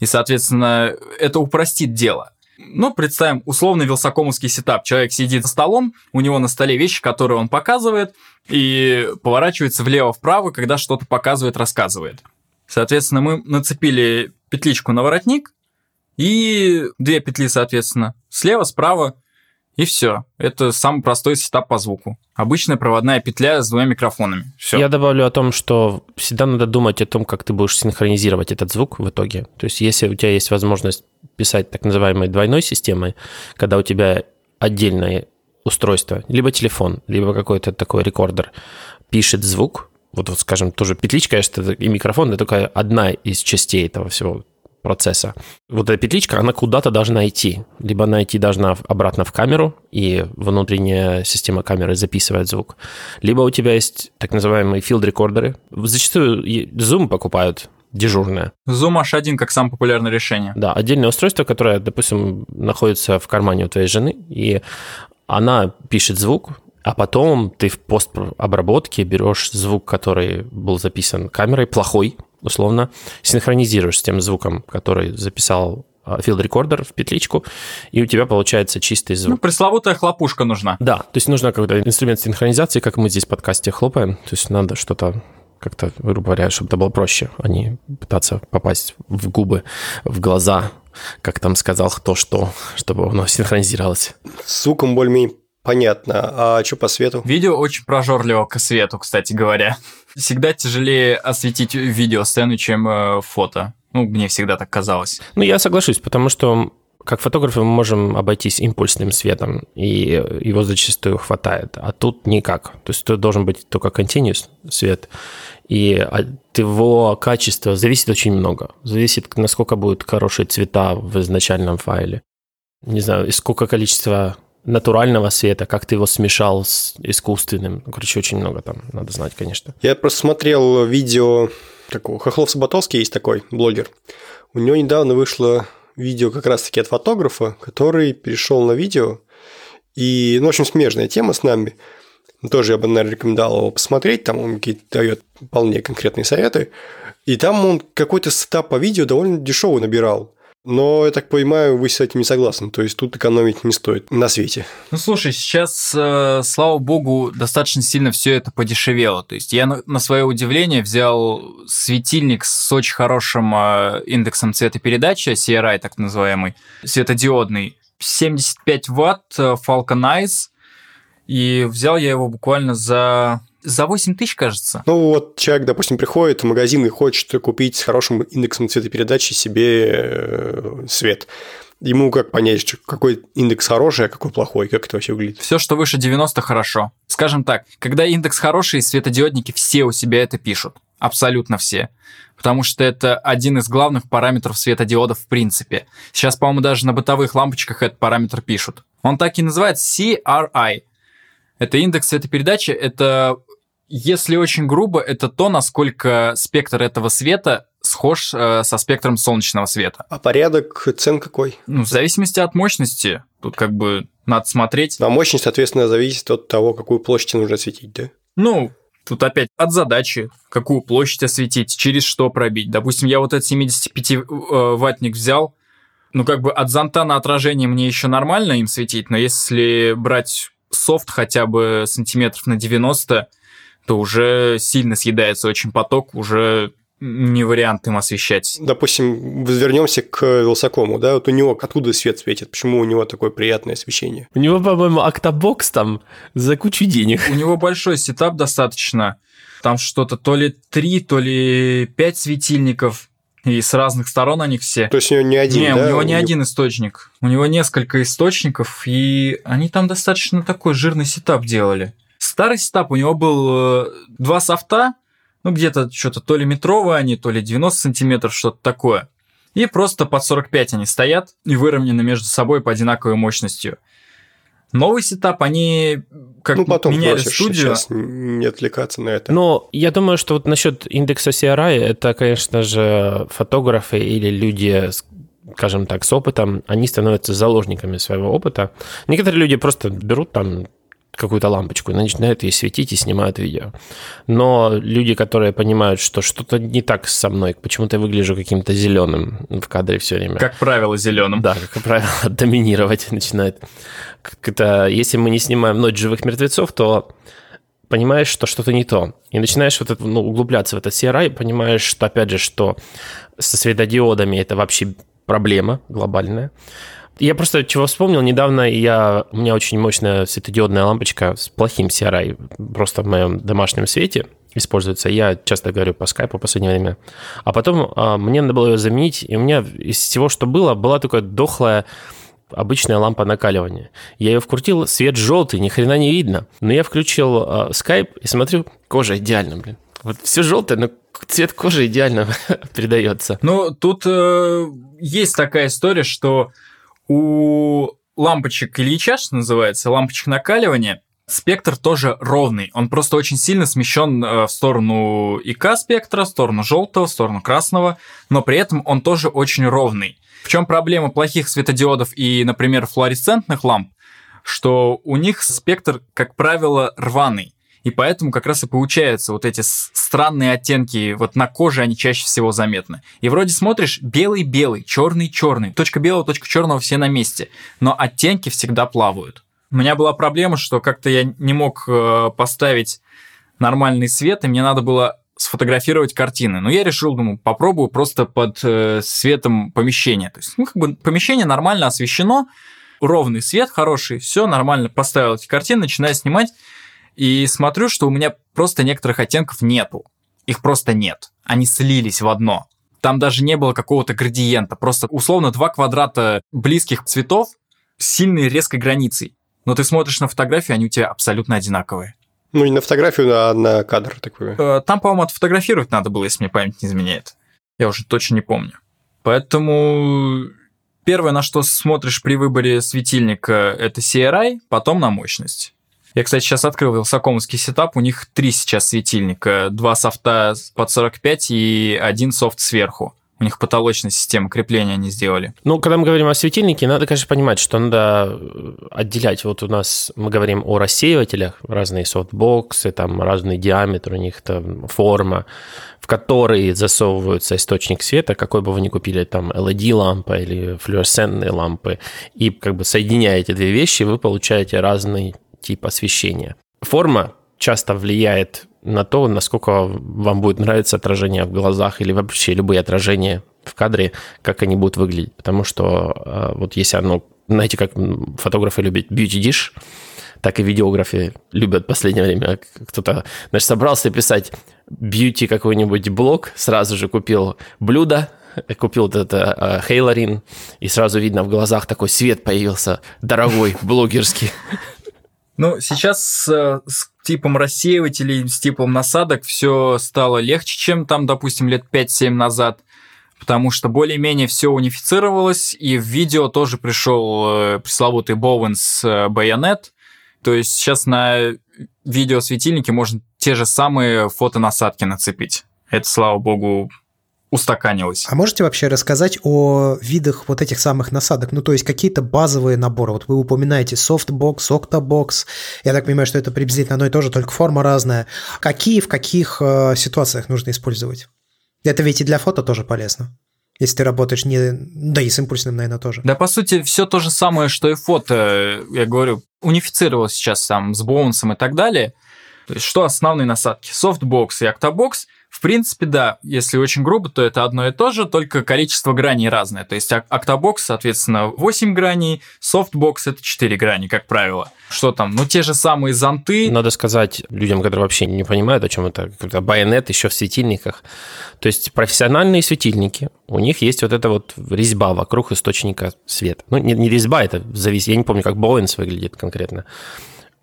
И, соответственно, это упростит дело. Ну, представим условный вилсакомовский сетап. Человек сидит за столом, у него на столе вещи, которые он показывает, и поворачивается влево-вправо, когда что-то показывает, рассказывает. Соответственно, мы нацепили петличку на воротник, и две петли, соответственно, слева, справа, и все. Это самый простой сетап по звуку. Обычная проводная петля с двумя микрофонами. Все. Я добавлю о том, что всегда надо думать о том, как ты будешь синхронизировать этот звук в итоге. То есть, если у тебя есть возможность писать так называемой двойной системой, когда у тебя отдельное устройство, либо телефон, либо какой-то такой рекордер, пишет звук, вот, вот скажем, тоже петличка, конечно, и микрофон, это только одна из частей этого всего процесса. Вот эта петличка, она куда-то должна идти. Либо она идти должна обратно в камеру, и внутренняя система камеры записывает звук. Либо у тебя есть так называемые field-рекордеры. Зачастую Zoom покупают дежурное. Zoom H1 как самое популярное решение. Да, отдельное устройство, которое, допустим, находится в кармане у твоей жены, и она пишет звук, а потом ты в постобработке берешь звук, который был записан камерой, плохой, условно, синхронизируешь с тем звуком, который записал field рекордер в петличку, и у тебя получается чистый звук. Ну, пресловутая хлопушка нужна. Да, то есть нужно какой-то инструмент синхронизации, как мы здесь в подкасте хлопаем, то есть надо что-то как-то, грубо говоря, чтобы это было проще, а не пытаться попасть в губы, в глаза, как там сказал кто что, чтобы оно синхронизировалось. С звуком более-менее понятно. А что по свету? Видео очень прожорливо к свету, кстати говоря всегда тяжелее осветить видеосцену, чем э, фото. Ну, мне всегда так казалось. Ну, я соглашусь, потому что как фотографы мы можем обойтись импульсным светом, и его зачастую хватает, а тут никак. То есть тут должен быть только continuous свет, и от его качества зависит очень много. Зависит, насколько будут хорошие цвета в изначальном файле. Не знаю, сколько количества натурального света, как ты его смешал с искусственным. Короче, очень много там надо знать, конечно. Я просто смотрел видео такого. Хохлов Саботовский есть такой блогер. У него недавно вышло видео как раз-таки от фотографа, который перешел на видео. И, ну, общем, смежная тема с нами. Тоже я бы, наверное, рекомендовал его посмотреть. Там он какие-то дает вполне конкретные советы. И там он какой-то сетап по видео довольно дешевый набирал. Но, я так понимаю, вы с этим не согласны. То есть тут экономить не стоит на свете. Ну слушай, сейчас, э, слава богу, достаточно сильно все это подешевело. То есть я на, свое удивление взял светильник с очень хорошим э, индексом цветопередачи, CRI так называемый, светодиодный, 75 ватт, э, Falcon Eyes, и взял я его буквально за за 8 тысяч, кажется. Ну, вот человек, допустим, приходит в магазин и хочет купить с хорошим индексом цветопередачи себе э, свет. Ему как понять, какой индекс хороший, а какой плохой, как это вообще выглядит? Все, что выше 90, хорошо. Скажем так, когда индекс хороший, светодиодники все у себя это пишут. Абсолютно все. Потому что это один из главных параметров светодиодов в принципе. Сейчас, по-моему, даже на бытовых лампочках этот параметр пишут. Он так и называется CRI. Это индекс цветопередачи, это если очень грубо, это то, насколько спектр этого света схож э, со спектром солнечного света. А порядок цен какой? Ну, в зависимости от мощности. Тут как бы надо смотреть. А мощность, соответственно, зависит от того, какую площадь нужно осветить, да? Ну, тут опять от задачи, какую площадь осветить, через что пробить. Допустим, я вот этот 75-ваттник взял, ну, как бы от зонта на отражение мне еще нормально им светить, но если брать софт хотя бы сантиметров на 90, то уже сильно съедается очень поток, уже не вариант им освещать. Допустим, вернемся к Вилсакому, да, вот у него откуда свет светит, почему у него такое приятное освещение? У него, по-моему, октобокс там за кучу денег. У него большой сетап достаточно, там что-то то ли 3, то ли 5 светильников, и с разных сторон они все. То есть у него не один, Не, да? у него не один источник. У него несколько источников, и они там достаточно такой жирный сетап делали. Старый сетап у него был э, два софта, ну где-то что-то то ли метровые они, то ли 90 сантиметров, что-то такое. И просто под 45 они стоят и выровнены между собой по одинаковой мощностью. Новый сетап, они как Ну, потом меняли просишь студию. сейчас не отвлекаться на это. Но я думаю, что вот насчет индекса CRI, это, конечно же, фотографы или люди, скажем так, с опытом, они становятся заложниками своего опыта. Некоторые люди просто берут там какую-то лампочку и начинают ей светить и снимают видео. Но люди, которые понимают, что что-то не так со мной, почему-то я выгляжу каким-то зеленым в кадре все время. Как правило, зеленым. Да, как правило, доминировать начинает. Это, если мы не снимаем «Ночь живых мертвецов», то понимаешь, что что-то не то. И начинаешь вот это, ну, углубляться в этот CRI, понимаешь, что, опять же, что со светодиодами это вообще проблема глобальная. Я просто чего вспомнил, недавно я, у меня очень мощная светодиодная лампочка с плохим CRI, просто в моем домашнем свете используется. Я часто говорю по скайпу в последнее время. А потом а, мне надо было ее заменить, и у меня из всего, что было, была такая дохлая обычная лампа накаливания. Я ее вкрутил, свет желтый, ни хрена не видно. Но я включил э, скайп и смотрю, кожа идеально, блин. Вот все желтое, но цвет кожи идеально передается. Ну, тут э, есть такая история, что у лампочек Ильича, что называется, лампочек накаливания, спектр тоже ровный. Он просто очень сильно смещен э, в сторону ИК спектра, в сторону желтого, в сторону красного, но при этом он тоже очень ровный. В чем проблема плохих светодиодов и, например, флуоресцентных ламп? Что у них спектр, как правило, рваный. И поэтому как раз и получаются вот эти странные оттенки, вот на коже они чаще всего заметны. И вроде смотришь белый-белый, черный-черный, точка белого, точка черного все на месте, но оттенки всегда плавают. У меня была проблема, что как-то я не мог э, поставить нормальный свет, и мне надо было сфотографировать картины. Но я решил, думаю, попробую просто под э, светом помещения. То есть, ну, как бы помещение нормально освещено, ровный свет хороший, все нормально. Поставил эти картины, начинаю снимать, и смотрю, что у меня просто некоторых оттенков нету. Их просто нет. Они слились в одно. Там даже не было какого-то градиента. Просто условно два квадрата близких цветов с сильной резкой границей. Но ты смотришь на фотографию, они у тебя абсолютно одинаковые. Ну, не на фотографию, а на кадр такой. Э, Там, по-моему, отфотографировать надо было, если мне память не изменяет. Я уже точно не помню. Поэтому первое, на что смотришь при выборе светильника, это CRI, потом на мощность. Я, кстати, сейчас открыл вилсакомовский сетап, у них три сейчас светильника, два софта под 45 и один софт сверху. У них потолочная система крепления они сделали. Ну, когда мы говорим о светильнике, надо, конечно, понимать, что надо отделять. Вот у нас мы говорим о рассеивателях, разные софтбоксы, там разный диаметр у них, там форма, в которые засовываются источник света, какой бы вы ни купили, там LED-лампа или флуоресцентные лампы, и как бы соединяя эти две вещи, вы получаете разный тип освещения. Форма часто влияет на то, насколько вам будет нравиться отражение в глазах или вообще любые отражения в кадре, как они будут выглядеть. Потому что э, вот если оно, знаете, как фотографы любят beauty dish, так и видеографы любят в последнее время. Кто-то, значит, собрался писать beauty какой-нибудь блог, сразу же купил блюдо, купил вот это Хейлорин, и сразу видно в глазах такой свет появился, дорогой, блогерский. Ну, сейчас с, с типом рассеивателей, с типом насадок все стало легче, чем там, допустим, лет 5-7 назад, потому что более-менее все унифицировалось, и в видео тоже пришел э, пресловутый Bowens э, байонет, то есть сейчас на видеосветильнике можно те же самые фотонасадки нацепить. Это, слава богу, устаканилось. А можете вообще рассказать о видах вот этих самых насадок? Ну, то есть какие-то базовые наборы. Вот вы упоминаете софтбокс, октобокс. Я так понимаю, что это приблизительно одно и то же, только форма разная. Какие в каких э, ситуациях нужно использовать? Это ведь и для фото тоже полезно. Если ты работаешь не... Да и с импульсным, наверное, тоже. Да, по сути, все то же самое, что и фото. Я говорю, унифицировалось сейчас там с Bowens ом и так далее. То есть, что основные насадки? Софтбокс и октобокс в принципе, да, если очень грубо, то это одно и то же, только количество граней разное. То есть октобокс, соответственно, 8 граней, софтбокс это 4 грани, как правило. Что там? Ну, те же самые зонты. Надо сказать людям, которые вообще не понимают, о чем это, это байонет еще в светильниках. То есть профессиональные светильники, у них есть вот эта вот резьба вокруг источника света. Ну, не, не резьба, это зависит, я не помню, как Боуэнс выглядит конкретно.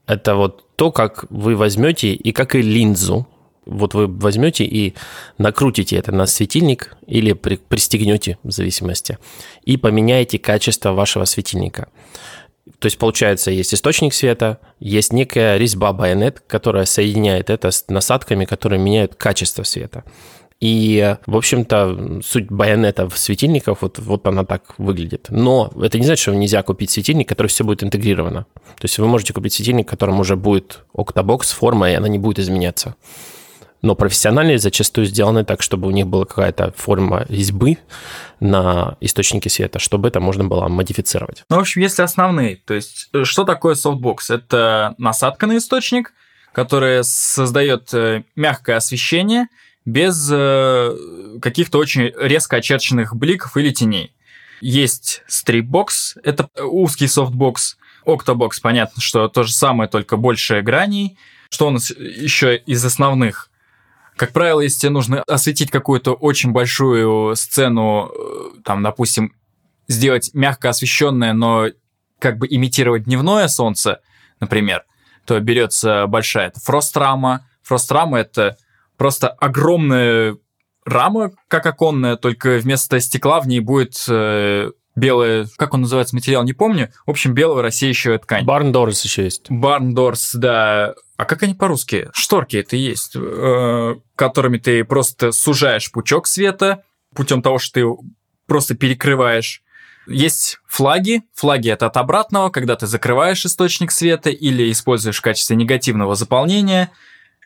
Это вот то, как вы возьмете и как и линзу, вот вы возьмете и накрутите это на светильник или при, пристегнете в зависимости и поменяете качество вашего светильника. То есть, получается, есть источник света, есть некая резьба байонет, которая соединяет это с насадками, которые меняют качество света. И, в общем-то, суть байонета в светильниках, вот, вот она так выглядит. Но это не значит, что нельзя купить светильник, который все будет интегрировано. То есть вы можете купить светильник, которым уже будет октобокс, форма, и она не будет изменяться но профессиональные зачастую сделаны так, чтобы у них была какая-то форма резьбы на источнике света, чтобы это можно было модифицировать. Ну, в общем, если основные, то есть э, что такое софтбокс? Это насадка на источник, которая создает э, мягкое освещение без э, каких-то очень резко очерченных бликов или теней. Есть стрипбокс, это узкий софтбокс, октобокс, понятно, что то же самое, только больше граней. Что у нас еще из основных? Как правило, если тебе нужно осветить какую-то очень большую сцену, э, там, допустим, сделать мягко освещенное, но как бы имитировать дневное солнце, например, то берется большая это фрострама. Фрострама это просто огромная рама, как оконная, только вместо стекла в ней будет э, белая, как он называется, материал, не помню. В общем, белая рассеющая ткань. Барндорс еще есть. Барндорс, да. А как они по-русски? Шторки это есть, э, которыми ты просто сужаешь пучок света путем того, что ты просто перекрываешь. Есть флаги. Флаги это от обратного, когда ты закрываешь источник света или используешь в качестве негативного заполнения.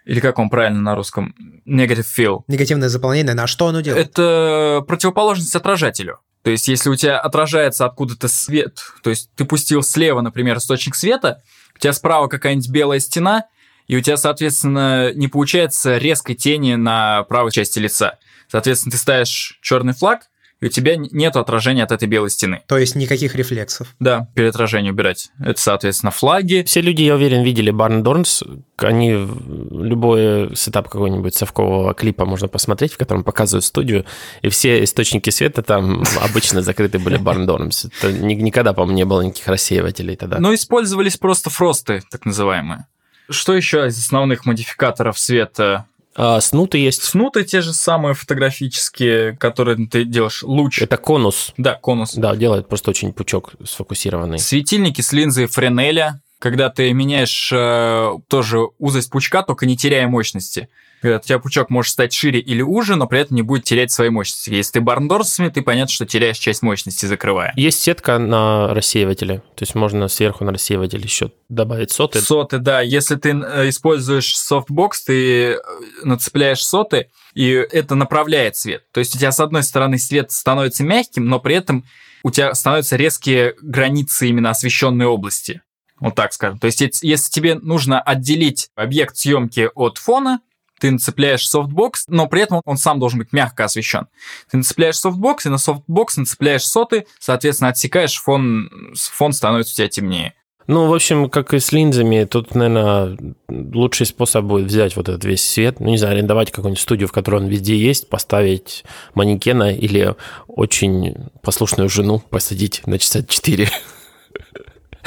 Или как он правильно на русском? Negative fill. Негативное заполнение, на что оно делает? Это противоположность отражателю. То есть, если у тебя отражается откуда-то свет, то есть ты пустил слева, например, источник света, у тебя справа какая-нибудь белая стена, и у тебя, соответственно, не получается резкой тени на правой части лица. Соответственно, ты ставишь черный флаг, и у тебя нет отражения от этой белой стены. То есть никаких рефлексов. Да, переотражение убирать. Это, соответственно, флаги. Все люди, я уверен, видели Барн Дорнс. Они любой сетап какого-нибудь совкового клипа можно посмотреть, в котором показывают студию, и все источники света там обычно закрыты были Барн Дорнс. Это никогда, по-моему, не было никаких рассеивателей тогда. Но использовались просто фросты, так называемые. Что еще из основных модификаторов света? А, снуты есть. Снуты те же самые фотографические, которые ты делаешь луч. Это конус. Да, конус. Да, делает просто очень пучок сфокусированный. Светильники с линзой Френеля, когда ты меняешь э, тоже узость пучка, только не теряя мощности. Когда у тебя пучок может стать шире или уже, но при этом не будет терять своей мощности. Если ты барндорсами, ты понятно, что теряешь часть мощности, закрывая. Есть сетка на рассеивателе, то есть можно сверху на рассеиватель еще добавить соты. Соты, да. Если ты э, используешь софтбокс, ты э, нацепляешь соты, и это направляет свет. То есть у тебя с одной стороны свет становится мягким, но при этом у тебя становятся резкие границы именно освещенной области. Вот так скажем. То есть, если тебе нужно отделить объект съемки от фона, ты нацепляешь софтбокс, но при этом он сам должен быть мягко освещен. Ты нацепляешь софтбокс, и на софтбокс нацепляешь соты, соответственно, отсекаешь фон, фон становится у тебя темнее. Ну, в общем, как и с линзами, тут, наверное, лучший способ будет взять вот этот весь свет, ну, не знаю, арендовать какую-нибудь студию, в которой он везде есть, поставить манекена или очень послушную жену посадить на часа 4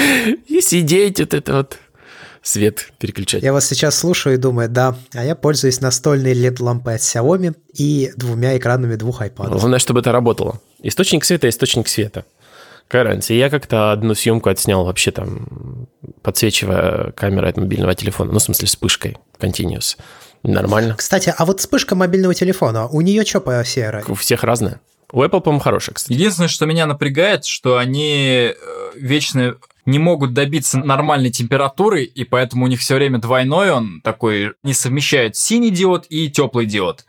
и сидеть вот это вот свет переключать. Я вас сейчас слушаю и думаю, да, а я пользуюсь настольной LED-лампой от Xiaomi и двумя экранами двух iPad. Главное, чтобы это работало. Источник света – источник света. Какая разница? Я как-то одну съемку отснял вообще там, подсвечивая камерой от мобильного телефона, ну, в смысле, вспышкой, continuous. Нормально. Кстати, а вот вспышка мобильного телефона, у нее что по CRI? У всех разное. У Apple, по-моему, хорошая, кстати. Единственное, что меня напрягает, что они э, вечно не могут добиться нормальной температуры, и поэтому у них все время двойной он такой, не совмещает синий диод и теплый диод.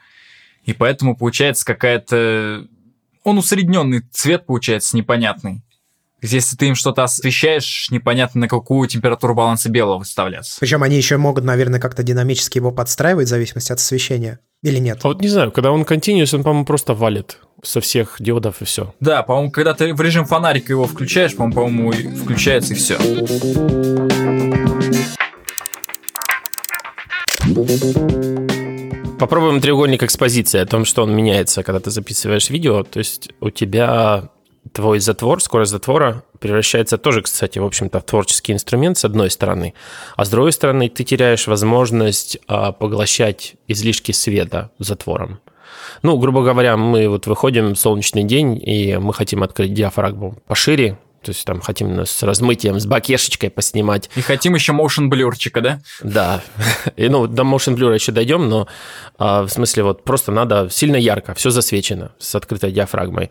И поэтому получается какая-то... Он усредненный цвет получается непонятный. Если ты им что-то освещаешь, непонятно на какую температуру баланса белого выставляться. Причем они еще могут, наверное, как-то динамически его подстраивать в зависимости от освещения. Или нет? А вот не знаю, когда он continuous, он, по-моему, просто валит со всех диодов и все. Да, по-моему, когда ты в режим фонарика его включаешь, по-моему, по-моему, включается и все. Попробуем треугольник экспозиции о том, что он меняется, когда ты записываешь видео. То есть у тебя твой затвор, скорость затвора превращается тоже, кстати, в общем-то, в творческий инструмент с одной стороны, а с другой стороны ты теряешь возможность а, поглощать излишки света затвором. Ну, грубо говоря, мы вот выходим в солнечный день, и мы хотим открыть диафрагму пошире, то есть там хотим с размытием, с бакешечкой поснимать. И хотим еще motion блюрчика, да? Да. И, ну, до motion blur еще дойдем, но а, в смысле вот просто надо сильно ярко, все засвечено с открытой диафрагмой.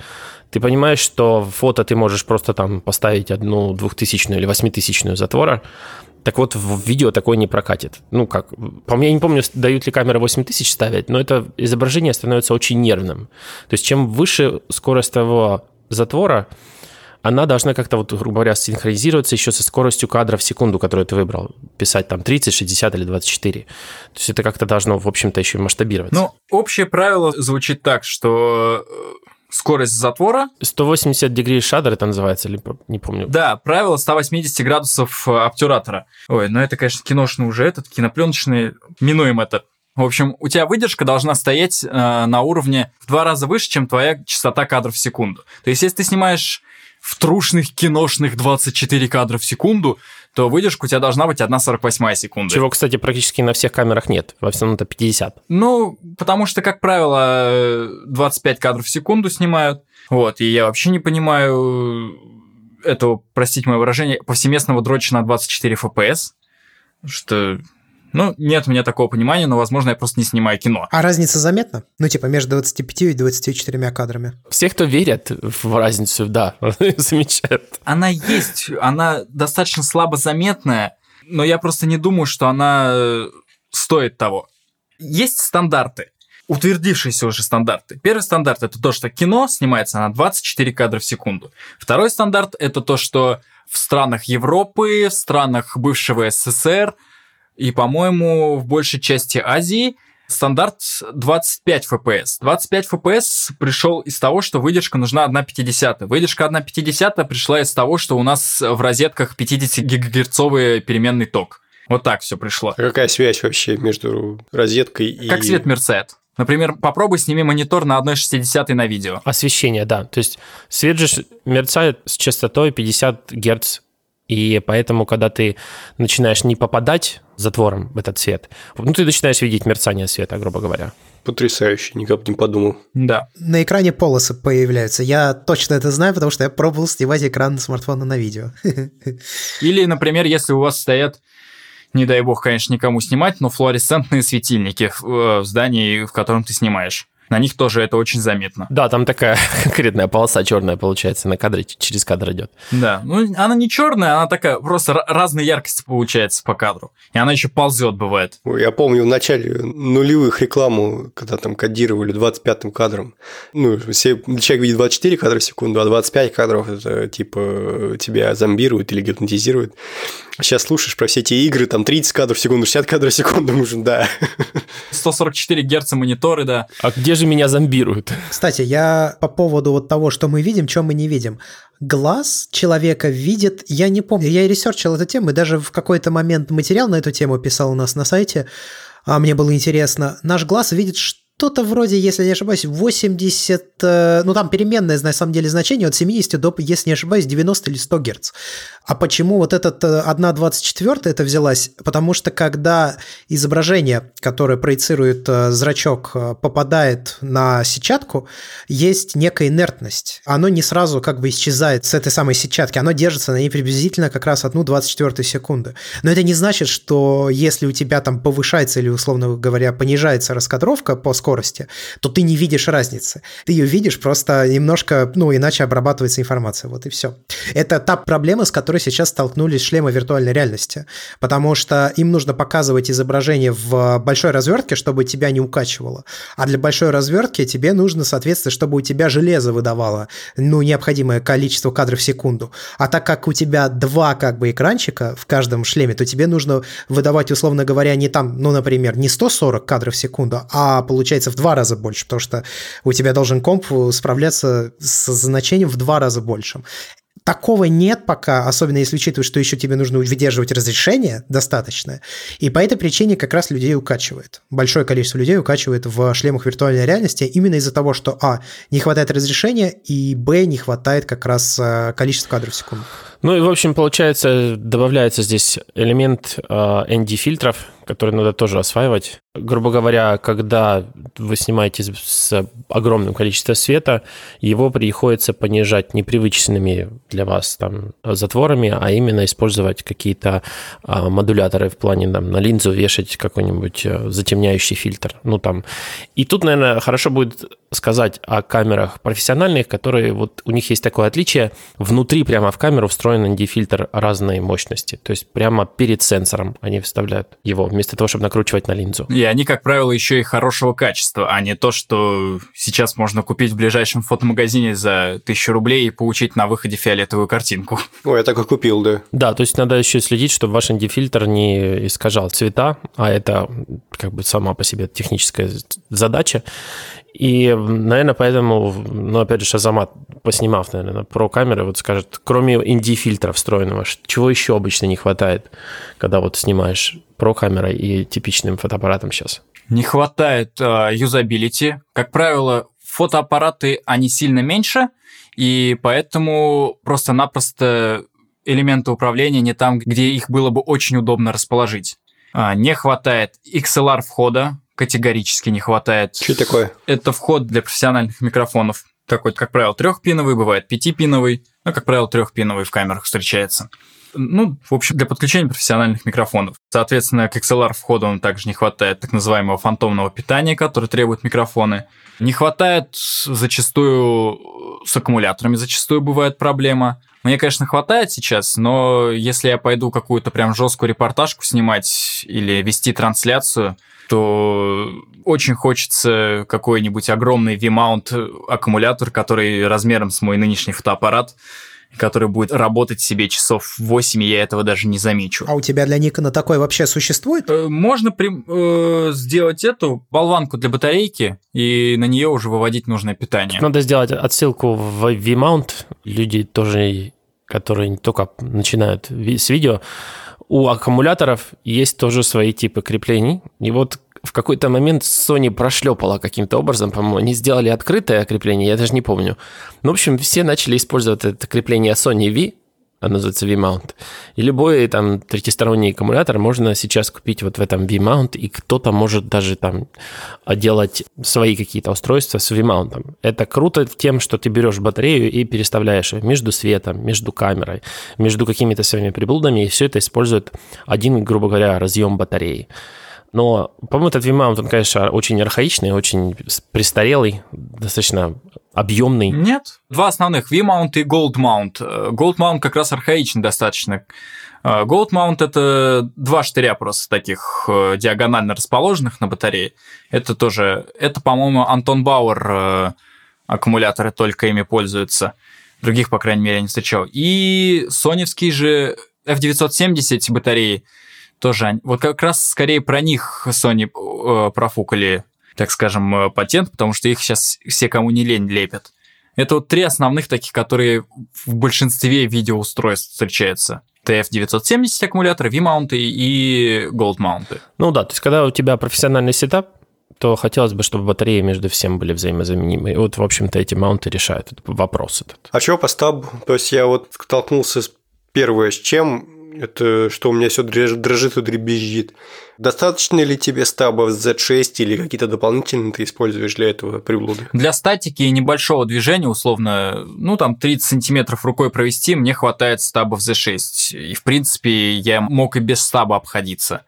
Ты понимаешь, что фото ты можешь просто там поставить одну двухтысячную или восьмитысячную затвора, так вот, в видео такое не прокатит. Ну, как, по мне, я не помню, дают ли камеры 8000 ставить, но это изображение становится очень нервным. То есть, чем выше скорость того затвора, она должна как-то, вот, грубо говоря, синхронизироваться еще со скоростью кадра в секунду, которую ты выбрал. Писать там 30, 60 или 24. То есть это как-то должно, в общем-то, еще и масштабироваться. Ну, общее правило звучит так, что э, скорость затвора. 180 дегрей шадер это называется, или не помню. Да, правило 180 градусов э, обтюратора. Ой, ну это, конечно, киношный уже этот, кинопленочный, минуем это. В общем, у тебя выдержка должна стоять э, на уровне в два раза выше, чем твоя частота кадров в секунду. То есть, если ты снимаешь в трушных киношных 24 кадра в секунду, то выдержка у тебя должна быть 1,48 секунда. Чего, кстати, практически на всех камерах нет. Во всем это 50. Ну, потому что, как правило, 25 кадров в секунду снимают. Вот, и я вообще не понимаю этого, простите мое выражение, повсеместного дроча на 24 FPS. Что ну, нет у меня такого понимания, но, возможно, я просто не снимаю кино. А разница заметна? Ну, типа, между 25 и 24 кадрами. Все, кто верят в разницу, да, замечают. Она есть, она достаточно слабо заметная, но я просто не думаю, что она э, стоит того. Есть стандарты, утвердившиеся уже стандарты. Первый стандарт – это то, что кино снимается на 24 кадра в секунду. Второй стандарт – это то, что в странах Европы, в странах бывшего СССР – и, по-моему, в большей части Азии стандарт 25 FPS. 25 FPS пришел из того, что выдержка нужна 1,50. Выдержка 1,50 пришла из того, что у нас в розетках 50-гигагерцовый переменный ток. Вот так все пришло. А какая связь вообще между розеткой и... Как свет мерцает. Например, попробуй сними монитор на 1,60 на видео. Освещение, да. То есть свет же мерцает с частотой 50 Гц и поэтому, когда ты начинаешь не попадать затвором в этот свет, ну, ты начинаешь видеть мерцание света, грубо говоря. Потрясающе, никак не подумал. Да. На экране полосы появляются. Я точно это знаю, потому что я пробовал снимать экран смартфона на видео. Или, например, если у вас стоят не дай бог, конечно, никому снимать, но флуоресцентные светильники в, э, в здании, в котором ты снимаешь на них тоже это очень заметно. Да, там такая конкретная полоса черная получается на кадре, через кадр идет. Да, ну она не черная, она такая просто разной яркости получается по кадру. И она еще ползет бывает. Ой, я помню в начале нулевых рекламу, когда там кодировали 25-м кадром. Ну, все, человек видит 24 кадра в секунду, а 25 кадров это типа тебя зомбируют или гипнотизируют. Сейчас слушаешь про все эти игры, там 30 кадров в секунду, 60 кадров в секунду, нужен, да. 144 герца мониторы, да. А где же меня зомбируют? Кстати, я по поводу вот того, что мы видим, что мы не видим. Глаз человека видит, я не помню, я ресерчил эту тему, и даже в какой-то момент материал на эту тему писал у нас на сайте, а мне было интересно. Наш глаз видит что-то вроде, если не ошибаюсь, 80, э, ну там переменное на самом деле значение от 70 до, если не ошибаюсь, 90 или 100 Гц. А почему вот этот 1,24 это взялась? Потому что когда изображение, которое проецирует э, зрачок, э, попадает на сетчатку, есть некая инертность. Оно не сразу как бы исчезает с этой самой сетчатки, оно держится на ней приблизительно как раз одну 24 секунды. Но это не значит, что если у тебя там повышается или, условно говоря, понижается раскадровка по скорости, то ты не видишь разницы. Ты ее видишь, просто немножко, ну, иначе обрабатывается информация, вот и все. Это та проблема, с которой сейчас столкнулись шлемы виртуальной реальности, потому что им нужно показывать изображение в большой развертке, чтобы тебя не укачивало. А для большой развертки тебе нужно, соответственно, чтобы у тебя железо выдавало ну, необходимое количество кадров в секунду. А так как у тебя два как бы экранчика в каждом шлеме, то тебе нужно выдавать, условно говоря, не там, ну, например, не 140 кадров в секунду, а получается в два раза больше, потому что у тебя должен комп справляться с значением в два раза большим. Такого нет пока, особенно если учитывать, что еще тебе нужно выдерживать разрешение достаточное. И по этой причине как раз людей укачивает. Большое количество людей укачивает в шлемах виртуальной реальности именно из-за того, что а. не хватает разрешения, и б. не хватает как раз э, количества кадров в секунду. Ну и, в общем, получается, добавляется здесь элемент э, ND-фильтров, который надо тоже осваивать. Грубо говоря, когда вы снимаете с огромным количеством света, его приходится понижать непривычными для вас там затворами, а именно использовать какие-то а, модуляторы в плане там, на линзу вешать какой-нибудь э, затемняющий фильтр. Ну там. И тут, наверное, хорошо будет сказать о камерах профессиональных, которые вот у них есть такое отличие. Внутри прямо в камеру встроен ND-фильтр разной мощности. То есть прямо перед сенсором они вставляют его вместо того, чтобы накручивать на линзу. И они, как правило, еще и хорошего качества, а не то, что сейчас можно купить в ближайшем фотомагазине за тысячу рублей и получить на выходе фиолетовую картинку. Ой, я так и купил, да. Да, то есть надо еще следить, чтобы ваш ND-фильтр не искажал цвета, а это как бы сама по себе техническая задача. И, наверное, поэтому, ну, опять же, Шазамат, поснимав, наверное, про камеры, вот скажет, кроме ND-фильтра встроенного, чего еще обычно не хватает, когда вот снимаешь про камерой и типичным фотоаппаратом сейчас? Не хватает uh, юзабилити. Как правило, фотоаппараты, они сильно меньше, и поэтому просто-напросто элементы управления не там, где их было бы очень удобно расположить. Uh, не хватает XLR входа, категорически не хватает. Что такое? Это вход для профессиональных микрофонов. Такой, как правило, трехпиновый, бывает пятипиновый, но, как правило, трехпиновый в камерах встречается. Ну, в общем, для подключения профессиональных микрофонов. Соответственно, к XLR входу он также не хватает так называемого фантомного питания, которое требуют микрофоны. Не хватает зачастую с аккумуляторами, зачастую бывает проблема. Мне, конечно, хватает сейчас, но если я пойду какую-то прям жесткую репортажку снимать или вести трансляцию, то очень хочется какой-нибудь огромный V-mount аккумулятор, который размером с мой нынешний фотоаппарат, который будет работать себе часов 8, и я этого даже не замечу. А у тебя для Никона такой вообще существует? Э, можно при, э, сделать эту болванку для батарейки и на нее уже выводить нужное питание. Надо сделать отсылку в V-mount. Люди тоже, которые только начинают с видео, у аккумуляторов есть тоже свои типы креплений. И вот в какой-то момент Sony прошлепала каким-то образом, по-моему, они сделали открытое крепление, я даже не помню. Ну, в общем, все начали использовать это крепление Sony V, оно называется V-mount. И любой там третьесторонний аккумулятор можно сейчас купить вот в этом V-mount, и кто-то может даже там делать свои какие-то устройства с V-mount. Это круто тем, что ты берешь батарею и переставляешь ее между светом, между камерой, между какими-то своими приблудами, и все это использует один, грубо говоря, разъем батареи. Но, по-моему, этот V-mount, он, конечно, очень архаичный, очень престарелый, достаточно объемный. Нет. Два основных, V-mount и Gold Mount. Э, Gold Mount как раз архаичный достаточно. Э, Gold Mount – это два штыря просто таких э, диагонально расположенных на батарее. Это тоже, это, по-моему, Антон Бауэр аккумуляторы только ими пользуются. Других, по крайней мере, я не встречал. И соневские же F970 батареи тоже, вот как раз скорее про них Sony профукали так скажем, э, патент, потому что их сейчас все, кому не лень, лепят. Это вот три основных таких, которые в большинстве видеоустройств встречаются. TF970 аккумуляторы, V-маунты и Gold маунты. Ну да, то есть когда у тебя профессиональный сетап, то хотелось бы, чтобы батареи между всем были взаимозаменимы. И вот, в общем-то, эти маунты решают этот вопрос этот. А что по стабу? То есть я вот столкнулся с первое, с чем это что у меня все дрожит и дребезжит. Достаточно ли тебе стабов Z6 или какие-то дополнительные ты используешь для этого приблуды? Для статики и небольшого движения, условно, ну там 30 сантиметров рукой провести, мне хватает стабов Z6. И в принципе я мог и без стаба обходиться.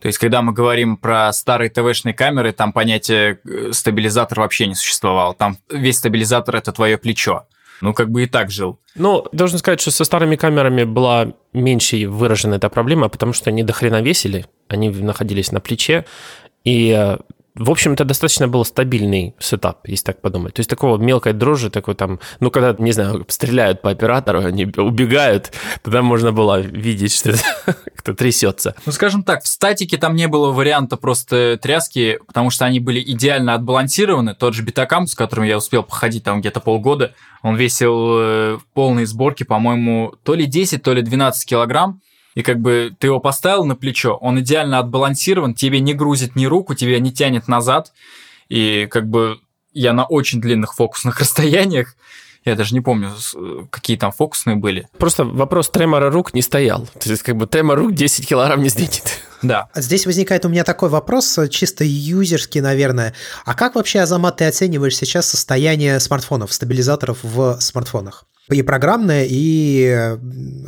То есть, когда мы говорим про старые ТВ-шные камеры, там понятие э, стабилизатор вообще не существовало. Там весь стабилизатор – это твое плечо. Ну, как бы и так жил. Ну, должен сказать, что со старыми камерами была меньше выражена эта проблема, потому что они до хрена весили, они находились на плече, и э, в общем-то, достаточно был стабильный сетап, если так подумать. То есть такого мелкой дрожи, такой там, ну, когда, не знаю, стреляют по оператору, они убегают, тогда можно было видеть, что кто трясется. Ну, скажем так, в статике там не было варианта просто тряски, потому что они были идеально отбалансированы. Тот же битакам, с которым я успел походить там где-то полгода, он весил э, в полной сборке, по-моему, то ли 10, то ли 12 килограмм и как бы ты его поставил на плечо, он идеально отбалансирован, тебе не грузит ни руку, тебя не тянет назад, и как бы я на очень длинных фокусных расстояниях, я даже не помню, какие там фокусные были. Просто вопрос тремора рук не стоял. То есть, как бы тремор рук 10 килограмм не сдвинет. Да. Здесь возникает у меня такой вопрос, чисто юзерский, наверное. А как вообще, Азамат, ты оцениваешь сейчас состояние смартфонов, стабилизаторов в смартфонах? И программная, и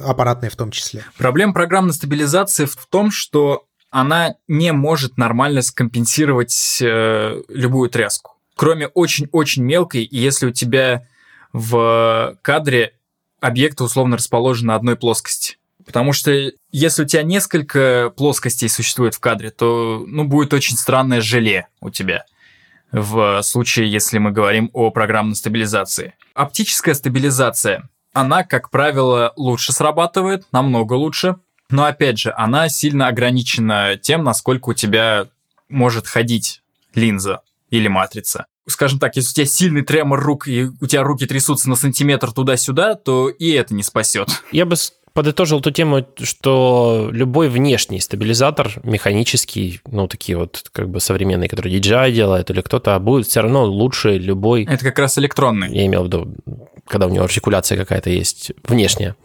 аппаратная в том числе. Проблема программной стабилизации в том, что она не может нормально скомпенсировать э, любую тряску. Кроме очень-очень мелкой, и если у тебя в кадре объекты условно расположены на одной плоскости. Потому что если у тебя несколько плоскостей существует в кадре, то ну, будет очень странное желе у тебя в случае, если мы говорим о программной стабилизации. Оптическая стабилизация, она, как правило, лучше срабатывает, намного лучше, но опять же, она сильно ограничена тем, насколько у тебя может ходить линза или матрица. Скажем так, если у тебя сильный тремор рук, и у тебя руки трясутся на сантиметр туда-сюда, то и это не спасет. Я бы подытожил ту тему, что любой внешний стабилизатор, механический, ну, такие вот как бы современные, которые DJI делает или кто-то, будет все равно лучше любой... Это как раз электронный. Я имел в виду, когда у него артикуляция какая-то есть внешняя.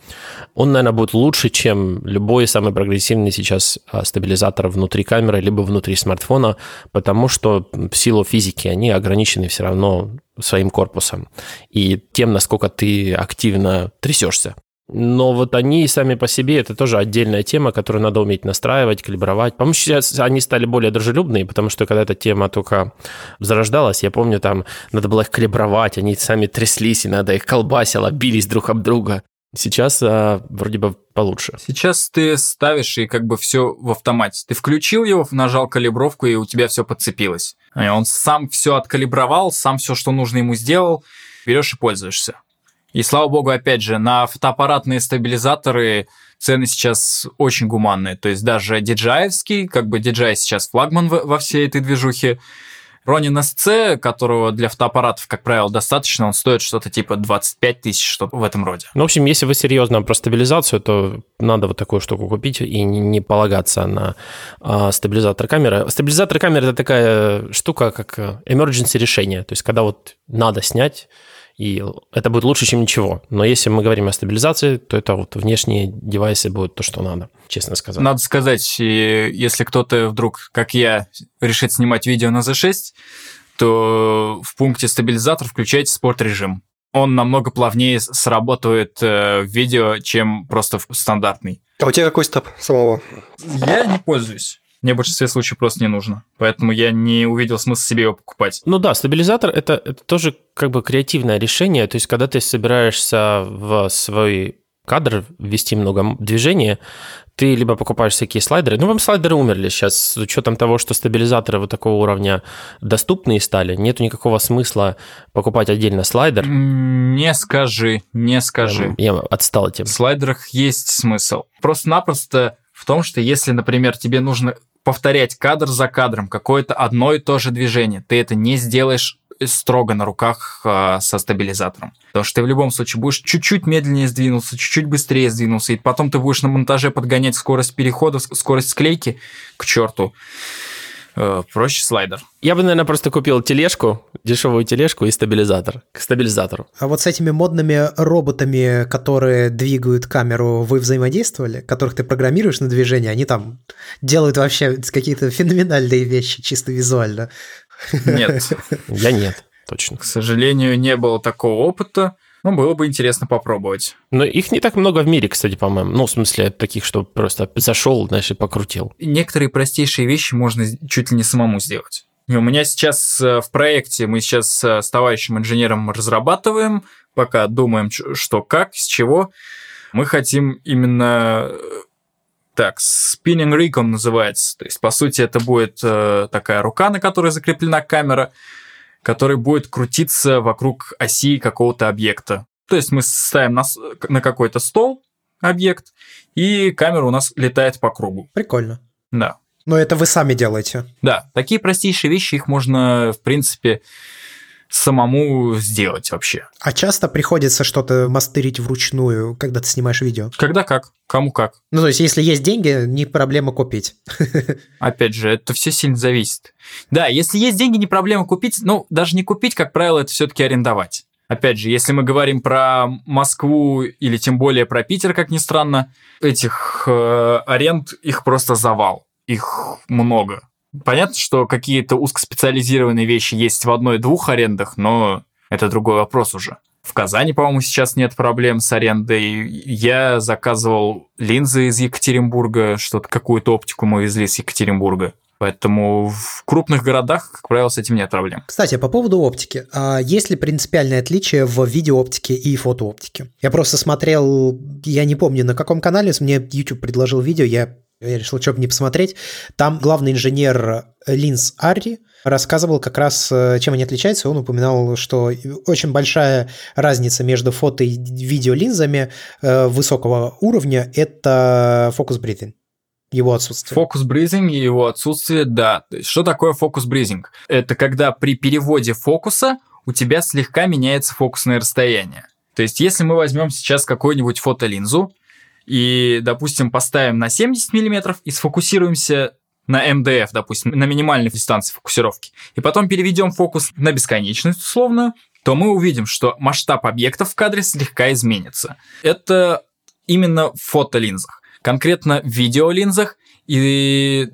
Он, наверное, будет лучше, чем любой самый прогрессивный сейчас а, стабилизатор внутри камеры, либо внутри смартфона, потому что в силу физики они ограничены все равно своим корпусом и тем, насколько ты активно трясешься. Но вот они сами по себе это тоже отдельная тема, которую надо уметь настраивать, калибровать. По-моему, сейчас они стали более дружелюбные, потому что когда эта тема только зарождалась, я помню, там надо было их калибровать, они сами тряслись, и надо их колбасило, бились друг об друга. Сейчас а, вроде бы получше. Сейчас ты ставишь и как бы все в автомате. Ты включил его, нажал калибровку, и у тебя все подцепилось. И он сам все откалибровал, сам все, что нужно ему сделал, берешь и пользуешься. И слава богу, опять же, на фотоаппаратные стабилизаторы цены сейчас очень гуманные. То есть даже DJI, как бы DJI сейчас флагман во всей этой движухе, Ronin SC, которого для фотоаппаратов, как правило, достаточно, он стоит что-то типа 25 тысяч, что-то в этом роде. Ну, в общем, если вы серьезно про стабилизацию, то надо вот такую штуку купить и не полагаться на а, стабилизатор камеры. Стабилизатор камеры – это такая штука, как emergency решение. То есть, когда вот надо снять, и это будет лучше, чем ничего. Но если мы говорим о стабилизации, то это вот внешние девайсы будут то, что надо, честно сказать. Надо сказать, если кто-то вдруг, как я, решит снимать видео на Z6, то в пункте стабилизатор включайте спорт-режим. Он намного плавнее сработает э, в видео, чем просто стандартный. А у тебя какой стаб самого? Я не пользуюсь мне в большинстве случаев просто не нужно. Поэтому я не увидел смысла себе его покупать. Ну да, стабилизатор это, это тоже как бы креативное решение. То есть, когда ты собираешься в свой кадр ввести много движения, ты либо покупаешь всякие слайдеры, ну, вам слайдеры умерли сейчас, с учетом того, что стабилизаторы вот такого уровня доступные стали, нету никакого смысла покупать отдельно слайдер. Не скажи, не скажи. Я отстал этим. В слайдерах есть смысл. Просто-напросто в том, что если, например, тебе нужно повторять кадр за кадром какое-то одно и то же движение. Ты это не сделаешь строго на руках э, со стабилизатором. Потому что ты в любом случае будешь чуть-чуть медленнее сдвинулся, чуть-чуть быстрее сдвинулся, и потом ты будешь на монтаже подгонять скорость перехода, скорость склейки к черту. Э, проще слайдер. Я бы, наверное, просто купил тележку, дешевую тележку и стабилизатор. К стабилизатору. А вот с этими модными роботами, которые двигают камеру, вы взаимодействовали? Которых ты программируешь на движение, они там делают вообще какие-то феноменальные вещи, чисто визуально. Нет. Я нет, точно. К сожалению, не было такого опыта. Ну, было бы интересно попробовать. Но их не так много в мире, кстати, по-моему. Ну, в смысле, таких, что просто зашел, знаешь, и покрутил. Некоторые простейшие вещи можно чуть ли не самому сделать. И у меня сейчас э, в проекте, мы сейчас э, с товарищем инженером разрабатываем, пока думаем, что как, с чего. Мы хотим именно э, так, spinning rig он называется. То есть, по сути, это будет такая рука, на которой закреплена камера, который будет крутиться вокруг оси какого-то объекта. То есть мы ставим на, на какой-то стол объект, и камера у нас летает по кругу. Прикольно. Да. Но это вы сами делаете. Да, такие простейшие вещи, их можно, в принципе, самому сделать вообще. А часто приходится что-то мастерить вручную, когда ты снимаешь видео? Когда как, кому как. Ну, то есть, если есть деньги, не проблема купить. Опять же, это все сильно зависит. Да, если есть деньги, не проблема купить, ну, даже не купить, как правило, это все-таки арендовать. Опять же, если мы говорим про Москву или тем более про Питер, как ни странно, этих э, аренд, их просто завал. Их много. Понятно, что какие-то узкоспециализированные вещи есть в одной-двух арендах, но это другой вопрос уже. В Казани, по-моему, сейчас нет проблем с арендой. Я заказывал линзы из Екатеринбурга, что-то какую-то оптику мы везли с Екатеринбурга. Поэтому в крупных городах, как правило, с этим нет проблем. Кстати, по поводу оптики. А есть ли принципиальное отличие в видеооптике и фотооптике? Я просто смотрел, я не помню, на каком канале, мне YouTube предложил видео, я я решил, что бы не посмотреть. Там главный инженер Линс Арри рассказывал как раз, э, чем они отличаются. Он упоминал, что очень большая разница между фото и видеолинзами э, высокого уровня – это фокус-брифинг его отсутствие. Фокус-бризинг и его отсутствие, да. То есть, что такое фокус-бризинг? Это когда при переводе фокуса у тебя слегка меняется фокусное расстояние. То есть, если мы возьмем сейчас какую-нибудь фотолинзу, и, допустим, поставим на 70 мм и сфокусируемся на МДФ, допустим, на минимальной дистанции фокусировки, и потом переведем фокус на бесконечность условно, то мы увидим, что масштаб объектов в кадре слегка изменится. Это именно в фотолинзах. Конкретно в видеолинзах и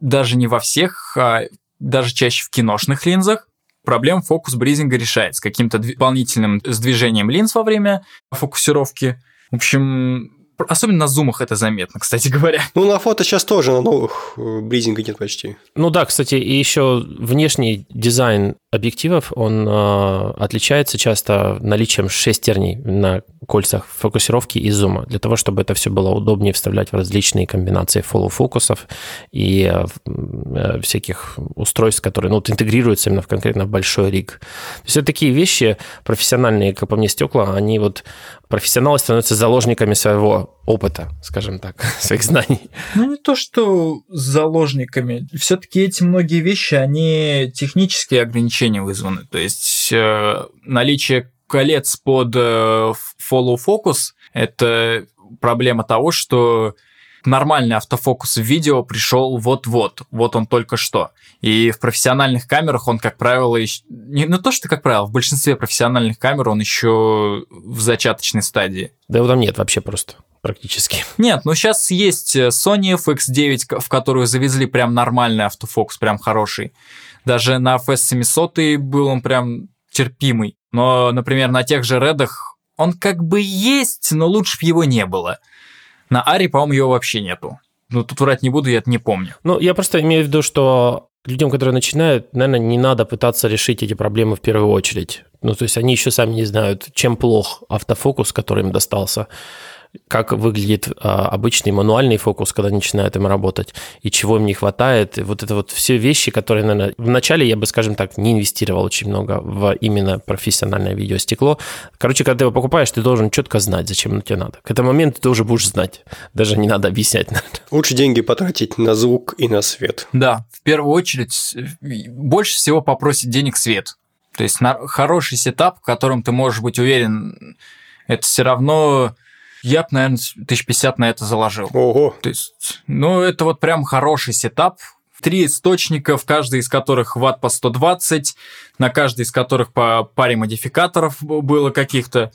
даже не во всех, а даже чаще в киношных линзах проблем фокус-бризинга решается каким-то дополнительным сдвижением линз во время фокусировки. В общем, Особенно на зумах это заметно, кстати говоря. Ну, на фото сейчас тоже на новых э, бризинга нет почти. Ну да, кстати, и еще внешний дизайн объективов, он э, отличается часто наличием шестерней на кольцах фокусировки и зума, для того, чтобы это все было удобнее вставлять в различные комбинации фоллоу-фокусов и э, э, всяких устройств, которые ну, вот, интегрируются именно в конкретно большой риг. То есть это такие вещи профессиональные, как по мне, стекла, они вот профессионалы становятся заложниками своего опыта, скажем так, своих знаний. Ну, не то, что заложниками. Все-таки эти многие вещи, они технические ограничения вызваны. То есть э, наличие колец под э, follow focus – это проблема того, что нормальный автофокус в видео пришел вот-вот, вот он только что. И в профессиональных камерах он, как правило, еще... не, не то, что как правило, в большинстве профессиональных камер он еще в зачаточной стадии. Да его там нет вообще просто практически. Нет, ну сейчас есть э, Sony FX9, в которую завезли прям нормальный автофокус, прям хороший. Даже на FS700 был он прям терпимый. Но, например, на тех же редах он как бы есть, но лучше бы его не было. На Ари, по-моему, его вообще нету. Ну, тут врать не буду, я это не помню. Ну, я просто имею в виду, что людям, которые начинают, наверное, не надо пытаться решить эти проблемы в первую очередь. Ну, то есть они еще сами не знают, чем плох автофокус, который им достался как выглядит а, обычный мануальный фокус, когда начинают им работать, и чего им не хватает. И вот это вот все вещи, которые, наверное, вначале я бы, скажем так, не инвестировал очень много в именно профессиональное видеостекло. Короче, когда ты его покупаешь, ты должен четко знать, зачем оно тебе надо. К этому моменту ты уже будешь знать. Даже не надо объяснять. Наверное. Лучше деньги потратить на звук и на свет. Да, в первую очередь, больше всего попросит денег свет. То есть на хороший сетап, в котором ты можешь быть уверен, это все равно я бы, наверное, 1050 на это заложил. Ого. То есть, ну, это вот прям хороший сетап, три источника, в каждый из которых ватт по 120, на каждый из которых по паре модификаторов было каких-то.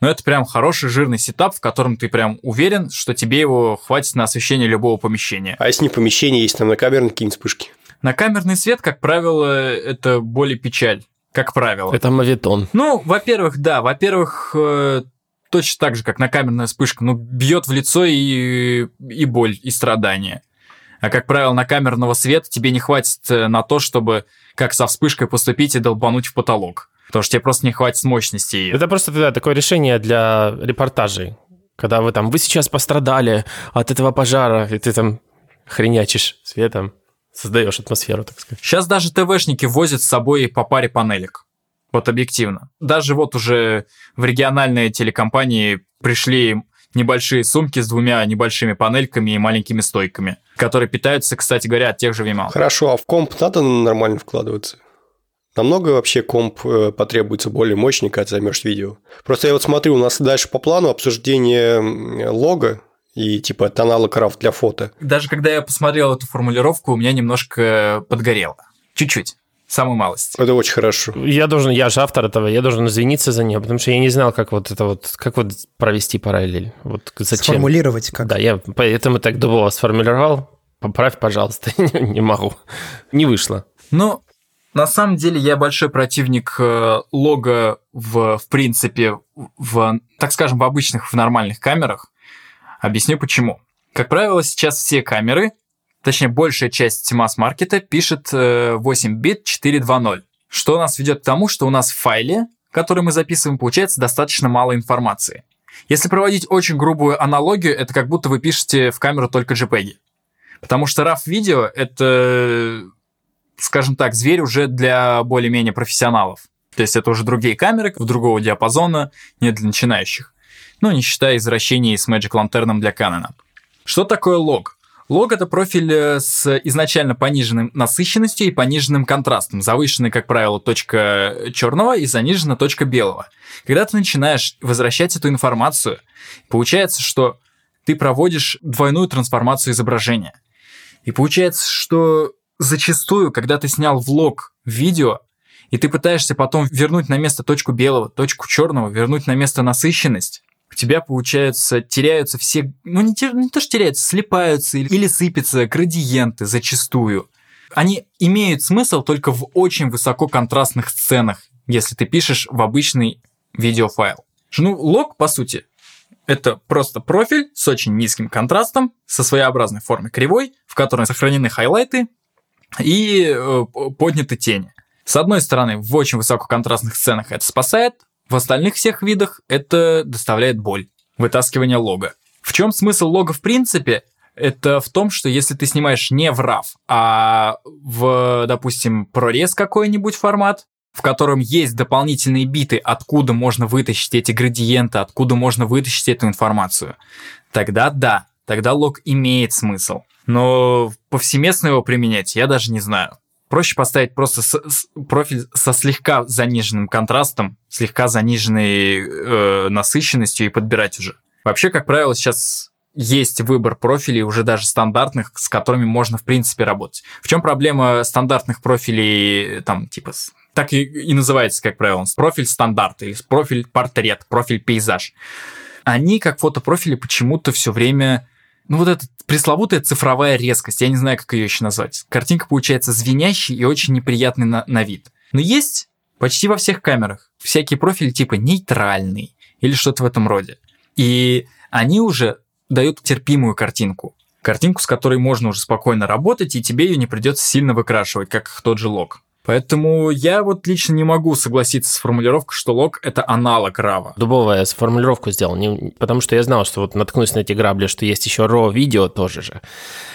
Но это прям хороший жирный сетап, в котором ты прям уверен, что тебе его хватит на освещение любого помещения. А если не помещение, есть там на камерные какие-нибудь вспышки? На камерный свет, как правило, это более печаль. Как правило. Это мавитон. Ну, во-первых, да. Во-первых, э, точно так же, как на камерная вспышка, ну, бьет в лицо и, и боль, и страдания. А, как правило, на камерного света тебе не хватит э, на то, чтобы как со вспышкой поступить и долбануть в потолок. Потому что тебе просто не хватит мощности. Это просто да, такое решение для репортажей. Когда вы там, вы сейчас пострадали от этого пожара, и ты там хренячишь светом, создаешь атмосферу, так сказать. Сейчас даже ТВшники возят с собой по паре панелек. Вот объективно. Даже вот уже в региональные телекомпании пришли небольшие сумки с двумя небольшими панельками и маленькими стойками, которые питаются, кстати говоря, от тех же VMAX. Хорошо, а в комп надо нормально вкладываться? Намного вообще комп э, потребуется более мощный, когда ты займешь видео. Просто я вот смотрю, у нас дальше по плану обсуждение лога и типа это аналог RAW для фото. Даже когда я посмотрел эту формулировку, у меня немножко подгорело. Чуть-чуть. Самую малость. Это очень хорошо. Я должен, я же автор этого, я должен извиниться за нее, потому что я не знал, как вот это вот, как вот провести параллель. Вот зачем? Сформулировать как. Да, я поэтому так дубово сформулировал. Поправь, пожалуйста, не могу. Не вышло. Ну, на самом деле я большой противник э, лога в, в принципе, в, так скажем, в обычных, в нормальных камерах. Объясню почему. Как правило, сейчас все камеры, точнее, большая часть масс-маркета пишет э, 8 бит 4.2.0, что нас ведет к тому, что у нас в файле, который мы записываем, получается достаточно мало информации. Если проводить очень грубую аналогию, это как будто вы пишете в камеру только JPEG. Потому что RAW-видео — это, скажем так, зверь уже для более-менее профессионалов. То есть это уже другие камеры, другого диапазона, не для начинающих. Ну, не считая извращений с Magic Lantern для Canon. Что такое лог? Лог — это профиль э, с изначально пониженной насыщенностью и пониженным контрастом. Завышенной, как правило, точка черного и занижена точка белого. Когда ты начинаешь возвращать эту информацию, получается, что ты проводишь двойную трансформацию изображения. И получается, что зачастую, когда ты снял влог видео, и ты пытаешься потом вернуть на место точку белого, точку черного, вернуть на место насыщенность, у тебя, получается, теряются все... Ну, не, те- не то, что теряются, слипаются или, или сыпятся градиенты зачастую. Они имеют смысл только в очень высококонтрастных сценах, если ты пишешь в обычный видеофайл. Ну, лог, по сути, это просто профиль с очень низким контрастом, со своеобразной формой кривой, в которой сохранены хайлайты и э, подняты тени. С одной стороны, в очень высококонтрастных сценах это спасает, в остальных всех видах это доставляет боль. Вытаскивание лога. В чем смысл лога в принципе? Это в том, что если ты снимаешь не в RAW, а в, допустим, прорез какой-нибудь формат, в котором есть дополнительные биты, откуда можно вытащить эти градиенты, откуда можно вытащить эту информацию, тогда да, тогда лог имеет смысл. Но повсеместно его применять я даже не знаю. Проще поставить просто с- с- профиль со слегка заниженным контрастом, слегка заниженной э, насыщенностью и подбирать уже. Вообще, как правило, сейчас есть выбор профилей уже даже стандартных, с которыми можно в принципе работать. В чем проблема стандартных профилей, там, типа, так и, и называется, как правило, профиль стандарт или профиль портрет, профиль пейзаж. Они, как фотопрофили, почему-то все время ну вот эта пресловутая цифровая резкость, я не знаю, как ее еще назвать. Картинка получается звенящей и очень неприятной на, на вид. Но есть почти во всех камерах всякие профили типа нейтральный или что-то в этом роде. И они уже дают терпимую картинку. Картинку, с которой можно уже спокойно работать, и тебе ее не придется сильно выкрашивать, как тот же лог. Поэтому я вот лично не могу согласиться с формулировкой, что лог — это аналог рава. Дубовая формулировку сделал, не- потому что я знал, что вот наткнусь на эти грабли, что есть еще ро видео тоже же.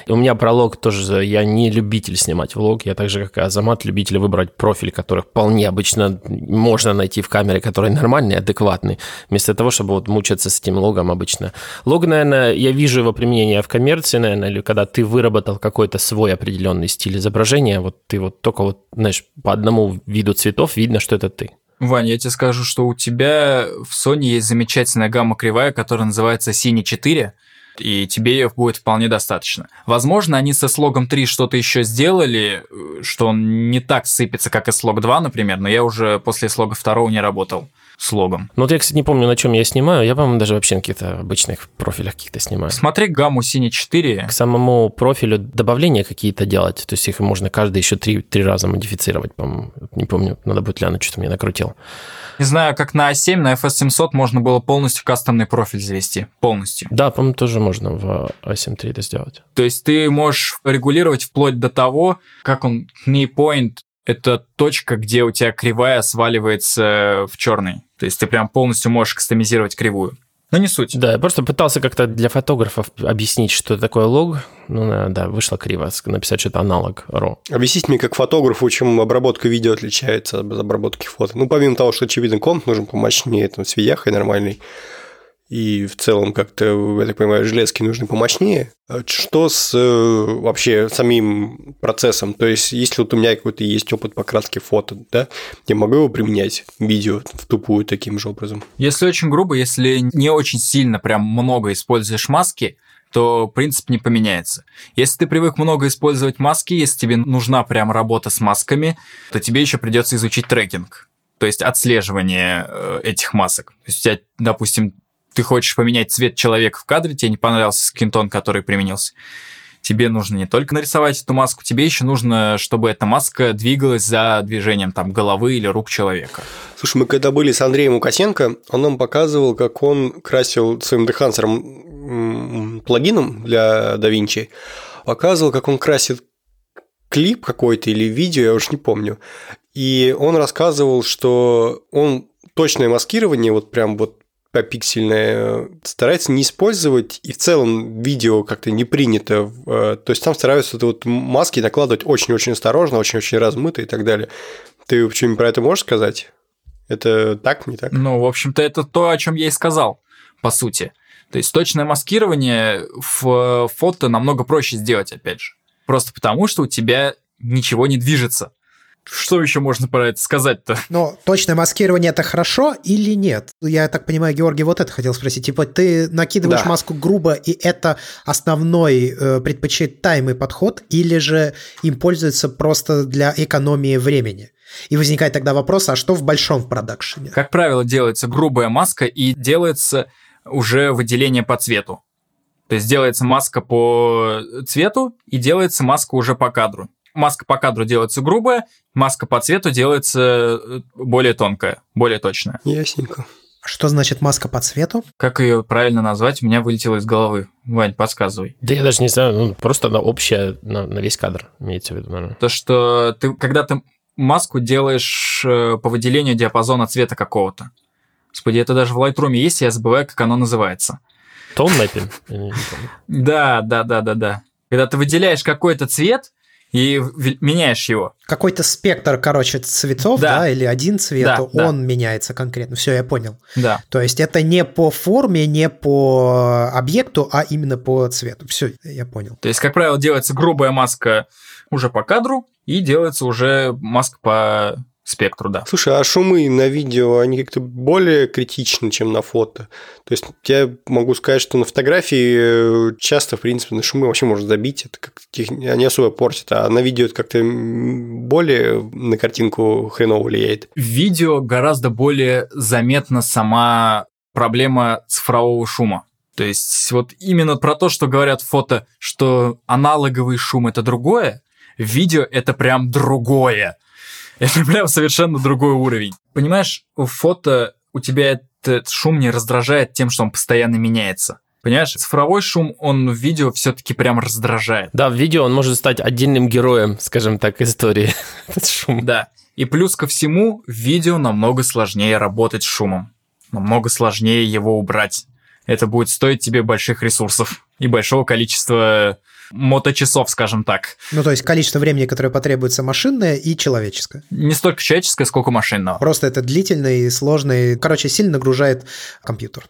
И у меня про лог тоже, же- я не любитель снимать влог, я так же, как и Азамат, любитель выбрать профиль, который вполне обычно можно найти в камере, который нормальный, адекватный, вместо того, чтобы вот мучаться с этим логом обычно. Лог, наверное, я вижу его применение в коммерции, наверное, или когда ты выработал какой-то свой определенный стиль изображения, вот ты вот только вот, знаешь, по одному виду цветов видно, что это ты. Вань, я тебе скажу, что у тебя в Sony есть замечательная гамма кривая, которая называется Cine 4. и тебе их будет вполне достаточно. Возможно, они со слогом 3 что-то еще сделали, э, что он не так сыпется, как и слог 2, например, но я уже после слога 2 не работал слогом. Ну вот я, кстати, не помню, на чем я снимаю. Я, по-моему, даже вообще на каких-то обычных профилях каких-то снимаю. Смотри гамму Cine 4. К самому профилю добавления какие-то делать. То есть их можно каждый еще три, три раза модифицировать, по-моему. Не помню, надо будет глянуть, что-то мне накрутил. Не знаю, как на A7, на FS700 можно было полностью кастомный профиль завести. Полностью. Да, по-моему, тоже можно в A7 III это сделать. То есть ты можешь регулировать вплоть до того, как он knee point это точка, где у тебя кривая сваливается в черный. То есть ты прям полностью можешь кастомизировать кривую. Но не суть. Да, я просто пытался как-то для фотографов объяснить, что такое лог. Ну, да, вышло криво. Написать что-то аналог RAW. Объясните мне, как фотографу, чем обработка видео отличается от обработки фото. Ну, помимо того, что, очевидно, комп нужен помощнее, там, с нормальный и в целом как-то, я так понимаю, железки нужны помощнее. А что с э, вообще самим процессом? То есть, если вот у меня какой-то есть опыт покраски фото, да, я могу его применять видео в тупую таким же образом? Если очень грубо, если не очень сильно прям много используешь маски, то принцип не поменяется. Если ты привык много использовать маски, если тебе нужна прям работа с масками, то тебе еще придется изучить трекинг то есть отслеживание э, этих масок. То есть у тебя, допустим, ты хочешь поменять цвет человека в кадре, тебе не понравился скинтон, который применился, тебе нужно не только нарисовать эту маску, тебе еще нужно, чтобы эта маска двигалась за движением там головы или рук человека. Слушай, мы когда были с Андреем Укасенко, он нам показывал, как он красил своим дехансером плагином для DaVinci, показывал, как он красит клип какой-то или видео, я уж не помню. И он рассказывал, что он точное маскирование, вот прям вот попиксельное старается не использовать, и в целом видео как-то не принято. Э, то есть там стараются вот маски накладывать очень-очень осторожно, очень-очень размыто и так далее. Ты что-нибудь про это можешь сказать? Это так, не так? Ну, в общем-то, это то, о чем я и сказал, по сути. То есть точное маскирование в фото намного проще сделать, опять же. Просто потому, что у тебя ничего не движется. Что еще можно про это сказать-то? Но точное маскирование это хорошо или нет? Я так понимаю, Георгий вот это хотел спросить. Типа ты накидываешь да. маску грубо, и это основной э, предпочитаемый подход, или же им пользуются просто для экономии времени? И возникает тогда вопрос, а что в большом продакшене? Как правило, делается грубая маска и делается уже выделение по цвету. То есть делается маска по цвету и делается маска уже по кадру маска по кадру делается грубая, маска по цвету делается э, более тонкая, более точная. Ясненько. Что значит маска по цвету? Как ее правильно назвать, у меня вылетело из головы. Вань, подсказывай. Да я даже не знаю, ну, просто она общая на, на весь кадр, имеется в виду, наверное. То, что ты, когда ты маску делаешь э, по выделению диапазона цвета какого-то. Господи, это даже в Lightroom есть, я забываю, как оно называется. Тон мэппинг? Да, да, да, да, да. Когда ты выделяешь какой-то цвет, и меняешь его. Какой-то спектр, короче, цветов, да, да или один цвет, да, он да. меняется конкретно. Все, я понял. Да. То есть это не по форме, не по объекту, а именно по цвету. Все, я понял. То есть, как правило, делается грубая маска уже по кадру, и делается уже маска по спектру, да. Слушай, а шумы на видео, они как-то более критичны, чем на фото? То есть я могу сказать, что на фотографии э, часто, в принципе, на шумы вообще можно забить, это как они особо портят, а на видео это как-то более на картинку хреново влияет. В видео гораздо более заметна сама проблема цифрового шума. То есть вот именно про то, что говорят фото, что аналоговый шум это другое, видео это прям другое. Это прям совершенно другой уровень. Понимаешь, у фото у тебя этот шум не раздражает тем, что он постоянно меняется. Понимаешь, цифровой шум, он в видео все-таки прям раздражает. Да, в видео он может стать отдельным героем, скажем так, истории. Этот шум. Да. И плюс ко всему, в видео намного сложнее работать с шумом. Намного сложнее его убрать. Это будет стоить тебе больших ресурсов и большого количества моточасов, скажем так. Ну, то есть количество времени, которое потребуется машинное и человеческое. Не столько человеческое, сколько машинного. Просто это сложно, и, короче, сильно нагружает компьютер.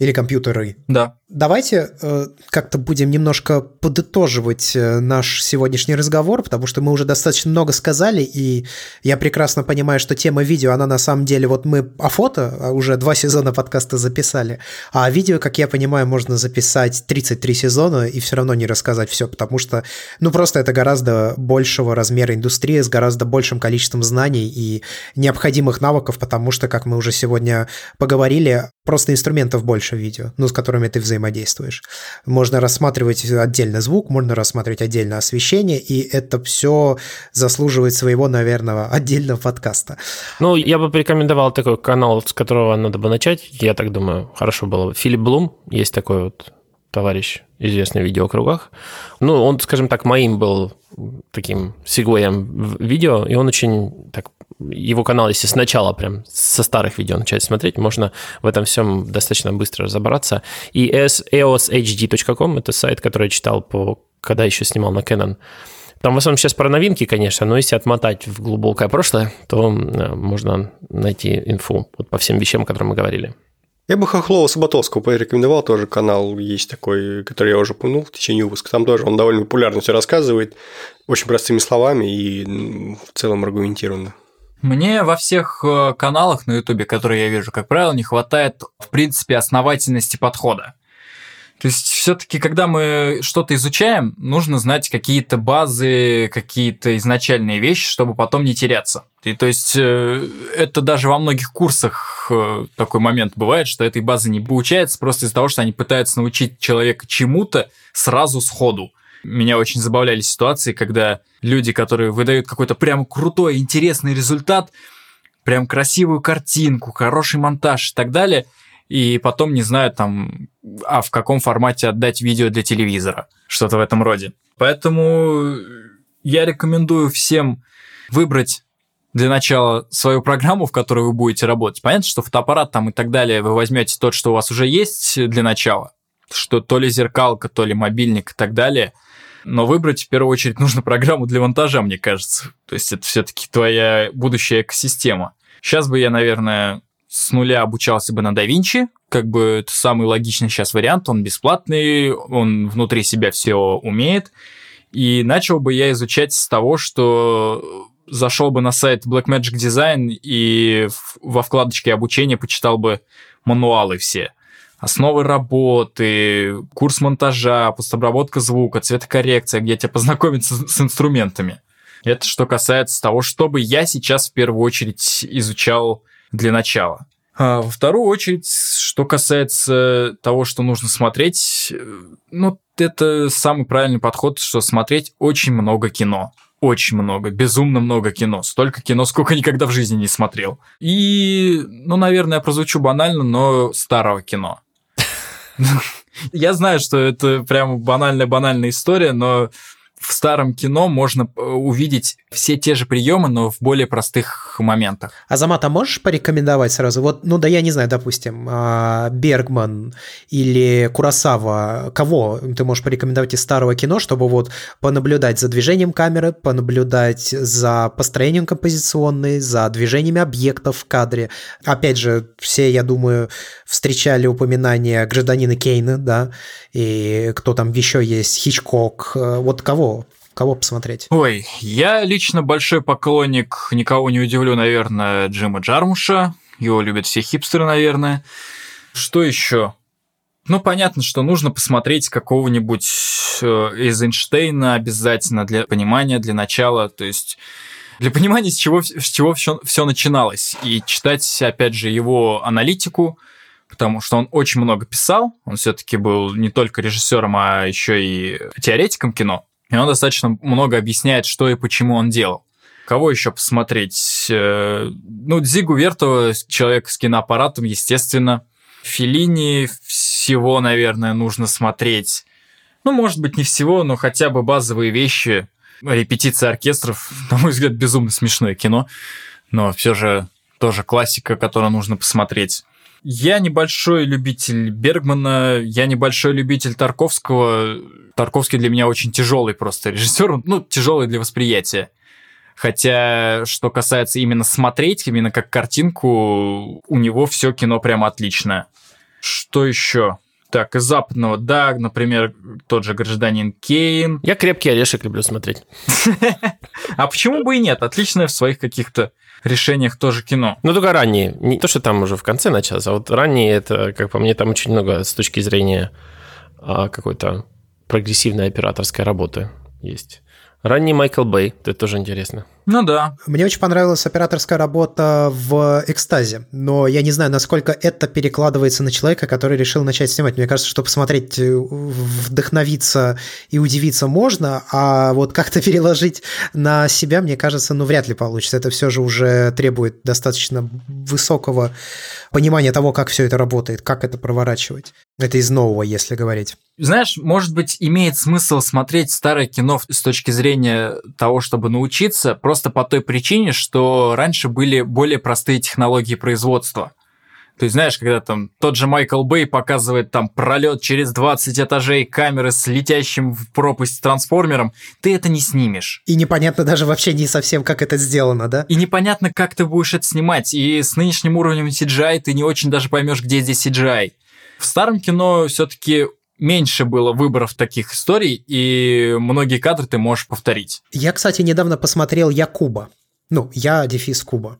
Или компьютеры. Да. Давайте э, как-то будем немножко подытоживать э, наш сегодняшний разговор, потому что мы уже достаточно много сказали, и я прекрасно понимаю, что тема видео, она на самом деле, вот мы о фото а уже два сезона подкаста записали, а видео, как я понимаю, можно записать 33 сезона и все равно не рассказать все, потому что, ну, просто это гораздо большего размера индустрии с гораздо большим количеством знаний и необходимых навыков, потому что, как мы уже сегодня поговорили, просто инструментов больше видео, ну, с которыми ты взаимодействуешь. Можно рассматривать отдельно звук, можно рассматривать отдельно освещение, и это все заслуживает своего, наверное, отдельного подкаста. Ну, я бы порекомендовал такой канал, с которого надо бы начать, я так думаю, хорошо было бы. Филипп Блум, есть такой вот товарищ, известный в видеокругах. Ну, он, скажем так, моим был таким сегвеем в видео, и он очень так его канал, если сначала прям со старых видео начать смотреть, можно в этом всем достаточно быстро разобраться. И eoshd.com – это сайт, который я читал, по, когда еще снимал на Canon. Там в основном сейчас про новинки, конечно, но если отмотать в глубокое прошлое, то э, можно найти инфу вот по всем вещам, о которых мы говорили. Я бы Хохлова Саботовского порекомендовал, тоже канал есть такой, который я уже упомянул в течение выпуска. Там тоже он довольно популярно все рассказывает, очень простыми словами и в целом аргументированно. Мне во всех э, каналах на Ютубе, которые я вижу, как правило, не хватает, в принципе, основательности подхода. То есть все-таки, когда мы что-то изучаем, нужно знать какие-то базы, какие-то изначальные вещи, чтобы потом не теряться. И то есть э, это даже во многих курсах э, такой момент бывает, что этой базы не получается просто из-за того, что они пытаются научить человека чему-то сразу сходу. Меня очень забавляли ситуации, когда люди, которые выдают какой-то прям крутой, интересный результат, прям красивую картинку, хороший монтаж и так далее, и потом не знают там, а в каком формате отдать видео для телевизора, что-то в этом роде. Поэтому я рекомендую всем выбрать для начала свою программу, в которой вы будете работать. Понятно, что фотоаппарат там и так далее вы возьмете тот, что у вас уже есть для начала, что то ли зеркалка, то ли мобильник и так далее – но выбрать в первую очередь нужно программу для монтажа, мне кажется. То есть это все-таки твоя будущая экосистема. Сейчас бы я, наверное, с нуля обучался бы на DaVinci, как бы это самый логичный сейчас вариант, он бесплатный, он внутри себя все умеет. И начал бы я изучать с того, что зашел бы на сайт Blackmagic Design и во вкладочке обучения почитал бы мануалы все основы работы, курс монтажа, постобработка звука, цветокоррекция, где тебя познакомить с, инструментами. Это что касается того, что бы я сейчас в первую очередь изучал для начала. А во вторую очередь, что касается того, что нужно смотреть, ну, это самый правильный подход, что смотреть очень много кино. Очень много, безумно много кино. Столько кино, сколько никогда в жизни не смотрел. И, ну, наверное, я прозвучу банально, но старого кино. Я знаю, что это прям банальная-банальная история, но в старом кино можно э, увидеть все те же приемы, но в более простых моментах. Азамат, а можешь порекомендовать сразу? Вот, ну да, я не знаю, допустим, а, Бергман или Курасава, кого ты можешь порекомендовать из старого кино, чтобы вот понаблюдать за движением камеры, понаблюдать за построением композиционной, за движениями объектов в кадре. Опять же, все, я думаю, встречали упоминания гражданина Кейна, да, и кто там еще есть, Хичкок. Вот кого Кого посмотреть? Ой, я лично большой поклонник, никого не удивлю, наверное, Джима Джармуша. Его любят все хипстеры, наверное. Что еще? Ну, понятно, что нужно посмотреть какого-нибудь э, из Эйнштейна обязательно для понимания, для начала. То есть для понимания, с чего, с чего все, все начиналось. И читать, опять же, его аналитику, потому что он очень много писал. Он все-таки был не только режиссером, а еще и теоретиком кино. И он достаточно много объясняет, что и почему он делал. Кого еще посмотреть? Э, ну, Дзигу Вертова, человек с киноаппаратом, естественно. Филини всего, наверное, нужно смотреть. Ну, может быть, не всего, но хотя бы базовые вещи. Репетиция оркестров, на мой взгляд, безумно смешное кино. Но все же тоже классика, которую нужно посмотреть. Я небольшой любитель Бергмана, я небольшой любитель Тарковского. Тарковский для меня очень тяжелый просто режиссер, ну, тяжелый для восприятия. Хотя, что касается именно смотреть, именно как картинку, у него все кино прямо отличное. Что еще? Так, из западного, да, например, тот же гражданин Кейн. Я крепкий орешек люблю смотреть. А почему бы и нет? Отличное в своих каких-то решениях тоже кино. Ну, только ранние. Не то, что там уже в конце началось, а вот ранние, это, как по мне, там очень много с точки зрения а, какой-то прогрессивной операторской работы есть. Ранний Майкл Бэй, это тоже интересно. Ну да. Мне очень понравилась операторская работа в «Экстазе», но я не знаю, насколько это перекладывается на человека, который решил начать снимать. Мне кажется, что посмотреть, э, вдохновиться и удивиться можно, а вот как-то переложить на себя, мне кажется, ну вряд ли получится. Это все же уже требует достаточно высокого понимания того, как все это работает, как это проворачивать. Это из нового, если говорить. Знаешь, может быть, имеет смысл смотреть старое кино с точки зрения того, чтобы научиться, просто по той причине, что раньше были более простые технологии производства. То есть, знаешь, когда там тот же Майкл Бэй показывает там пролет через 20 этажей камеры с летящим в пропасть трансформером, ты это не снимешь. И непонятно даже вообще не совсем, как это сделано, да? И непонятно, как ты будешь это снимать. И с нынешним уровнем CGI ты не очень даже поймешь, где здесь CGI. В старом кино все-таки меньше было выборов таких историй, и многие кадры ты можешь повторить. Я, кстати, недавно посмотрел Якуба. Ну, я дефис Куба.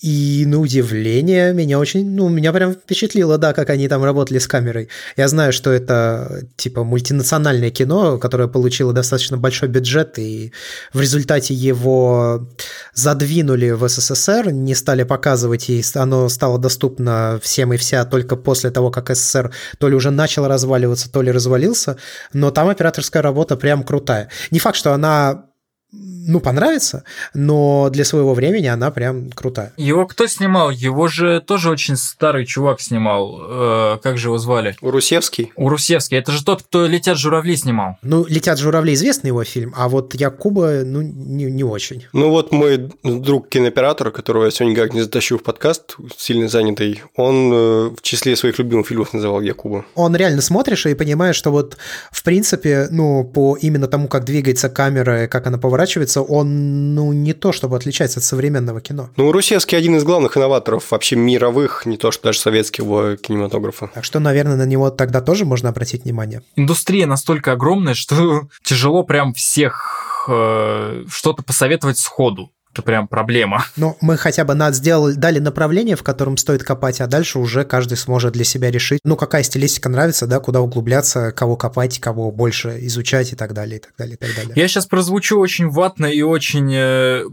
И на удивление меня очень, ну, меня прям впечатлило, да, как они там работали с камерой. Я знаю, что это типа мультинациональное кино, которое получило достаточно большой бюджет, и в результате его задвинули в СССР, не стали показывать, и оно стало доступно всем и вся только после того, как СССР то ли уже начал разваливаться, то ли развалился, но там операторская работа прям крутая. Не факт, что она ну, понравится, но для своего времени она прям крутая. Его кто снимал? Его же тоже очень старый чувак снимал. Э, как же его звали? Урусевский? Урусевский. Это же тот, кто «Летят журавли» снимал. Ну, «Летят журавли» известный его фильм, а вот Якуба, ну, не, не очень. Ну, вот мой друг кинооператор, которого я сегодня как не затащу в подкаст, сильно занятый, он э, в числе своих любимых фильмов называл Якуба. Он реально смотришь и понимаешь, что вот, в принципе, ну, по именно тому, как двигается камера, как она поворачивается, кажется, он ну, не то чтобы отличается от современного кино. Ну, Русевский один из главных инноваторов вообще мировых, не то что даже советского кинематографа. Так что, наверное, на него тогда тоже можно обратить внимание. Индустрия настолько огромная, что тяжело прям всех э, что-то посоветовать сходу. Это прям проблема. Ну, мы хотя бы над сделали, дали направление, в котором стоит копать, а дальше уже каждый сможет для себя решить, ну, какая стилистика нравится, да, куда углубляться, кого копать, кого больше изучать и так далее, и так далее, и так далее. Я сейчас прозвучу очень ватно и очень э,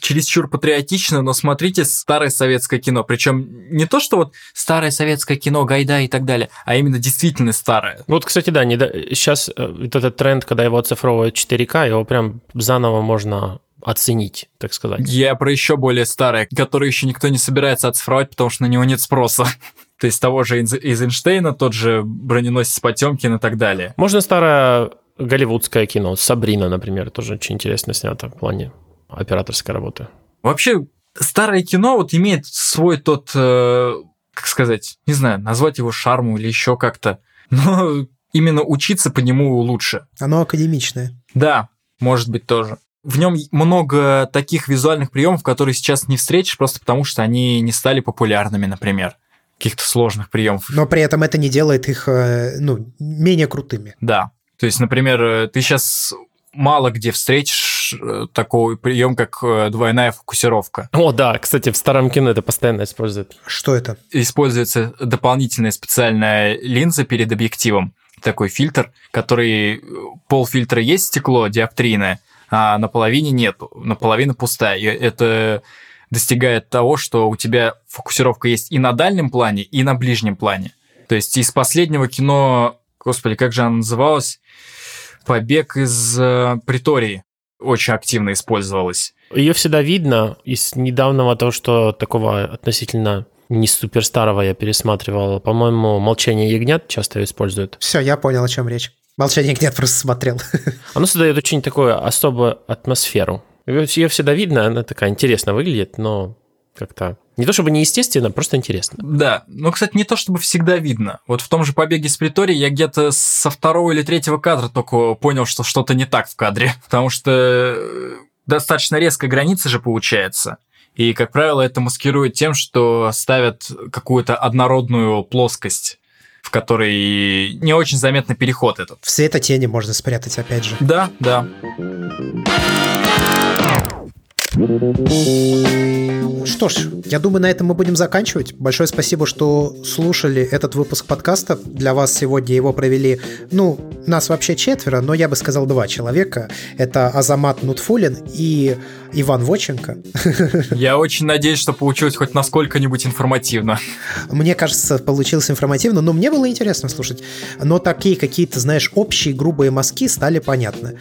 чересчур патриотично, но смотрите старое советское кино. Причем не то, что вот старое советское кино, Гайда и так далее, а именно действительно старое. Вот, кстати, да, не, сейчас э, вот этот тренд, когда его оцифровывают 4К, его прям заново можно оценить, так сказать. Я про еще более старое, которое еще никто не собирается оцифровать, потому что на него нет спроса. То есть того же Эйзенштейна, тот же броненосец Потемкин и так далее. Можно старое голливудское кино. Сабрина, например, тоже очень интересно снято в плане операторской работы. Вообще, старое кино вот имеет свой тот, э, как сказать, не знаю, назвать его шарму или еще как-то. Но именно учиться по нему лучше. Оно академичное. Да, может быть тоже. В нем много таких визуальных приемов, которые сейчас не встретишь, просто потому что они не стали популярными, например. Каких-то сложных приемов. Но при этом это не делает их э, ну, менее крутыми. Да. То есть, например, э, ты сейчас мало где встретишь э, такой прием, как двойная фокусировка. О, да, кстати, в старом кино это постоянно используют. Что это? Используется дополнительная специальная линза перед объективом. Такой фильтр, который пол фильтра есть стекло диоптрийное, а на половине нету, наполовину пустая. И это достигает того, что у тебя фокусировка есть и на дальнем плане, и на ближнем плане. То есть из последнего кино, господи, как же оно называлось? Побег из э, Притории очень активно использовалась. Ее всегда видно из недавнего того, что такого относительно не супер старого я пересматривал. По-моему, «Молчание ягнят» часто ее используют. Все, я понял, о чем речь. Молчание нет, просто смотрел. Оно создает очень такую особую атмосферу. Ее всегда видно, она такая интересно выглядит, но как-то не то чтобы неестественно, просто интересно. Да, но, кстати, не то чтобы всегда видно. Вот в том же «Побеге с Притории» я где-то со второго или третьего кадра только понял, что что-то не так в кадре. Потому что э, достаточно резкая граница же получается. И, как правило, это маскирует тем, что ставят какую-то однородную плоскость в которой не очень заметный переход этот. В светотени можно спрятать, опять же. Да, да. Что ж, я думаю, на этом мы будем заканчивать. Большое спасибо, что слушали этот выпуск подкаста. Для вас сегодня его провели, ну, нас вообще четверо, но я бы сказал два человека. Это Азамат Нутфулин и Иван Воченко. Я очень надеюсь, что получилось хоть насколько-нибудь информативно. Мне кажется, получилось информативно, но мне было интересно слушать. Но такие какие-то, знаешь, общие грубые мазки стали понятны.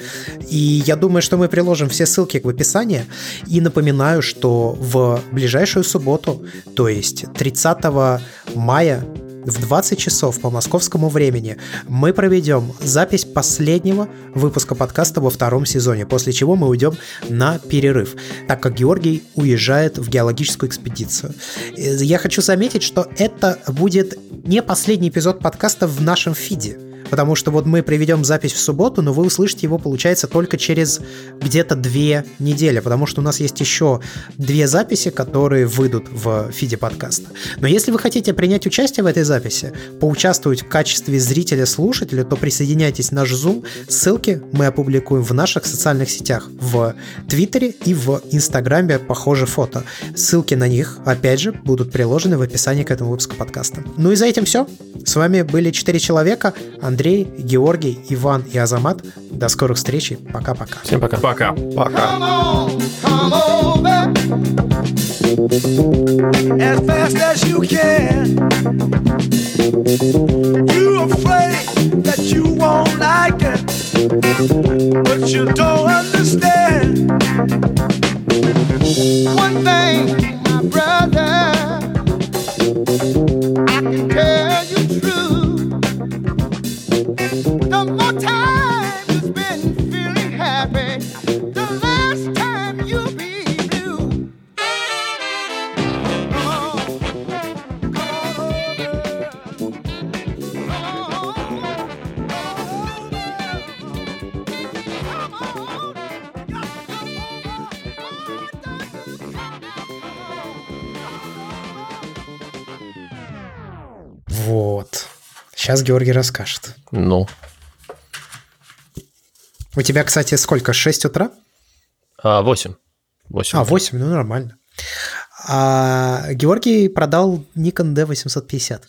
И я думаю, что мы приложим все ссылки в описании. И напоминаю, что в ближайшую субботу, то есть 30 мая в 20 часов по московскому времени мы проведем запись последнего выпуска подкаста во втором сезоне, после чего мы уйдем на перерыв, так как Георгий уезжает в геологическую экспедицию. Я хочу заметить, что это будет не последний эпизод подкаста в нашем фиде потому что вот мы приведем запись в субботу, но вы услышите его, получается, только через где-то две недели, потому что у нас есть еще две записи, которые выйдут в фиде подкаста. Но если вы хотите принять участие в этой записи, поучаствовать в качестве зрителя-слушателя, то присоединяйтесь в наш Zoom. Ссылки мы опубликуем в наших социальных сетях, в Твиттере и в Инстаграме похоже фото. Ссылки на них, опять же, будут приложены в описании к этому выпуску подкаста. Ну и за этим все. С вами были четыре человека. Андрей Андрей, Георгий, Иван и Азамат. До скорых встреч. Пока-пока. Всем пока. Пока. Пока. as fast as you can. You're afraid that you won't like it, but you don't understand. One thing, my brother, I can tell Сейчас Георгий расскажет. Ну, У тебя, кстати, сколько? 6 утра? а, 8. 8. А, 8, ну нормально. А Георгий продал Nikon D850.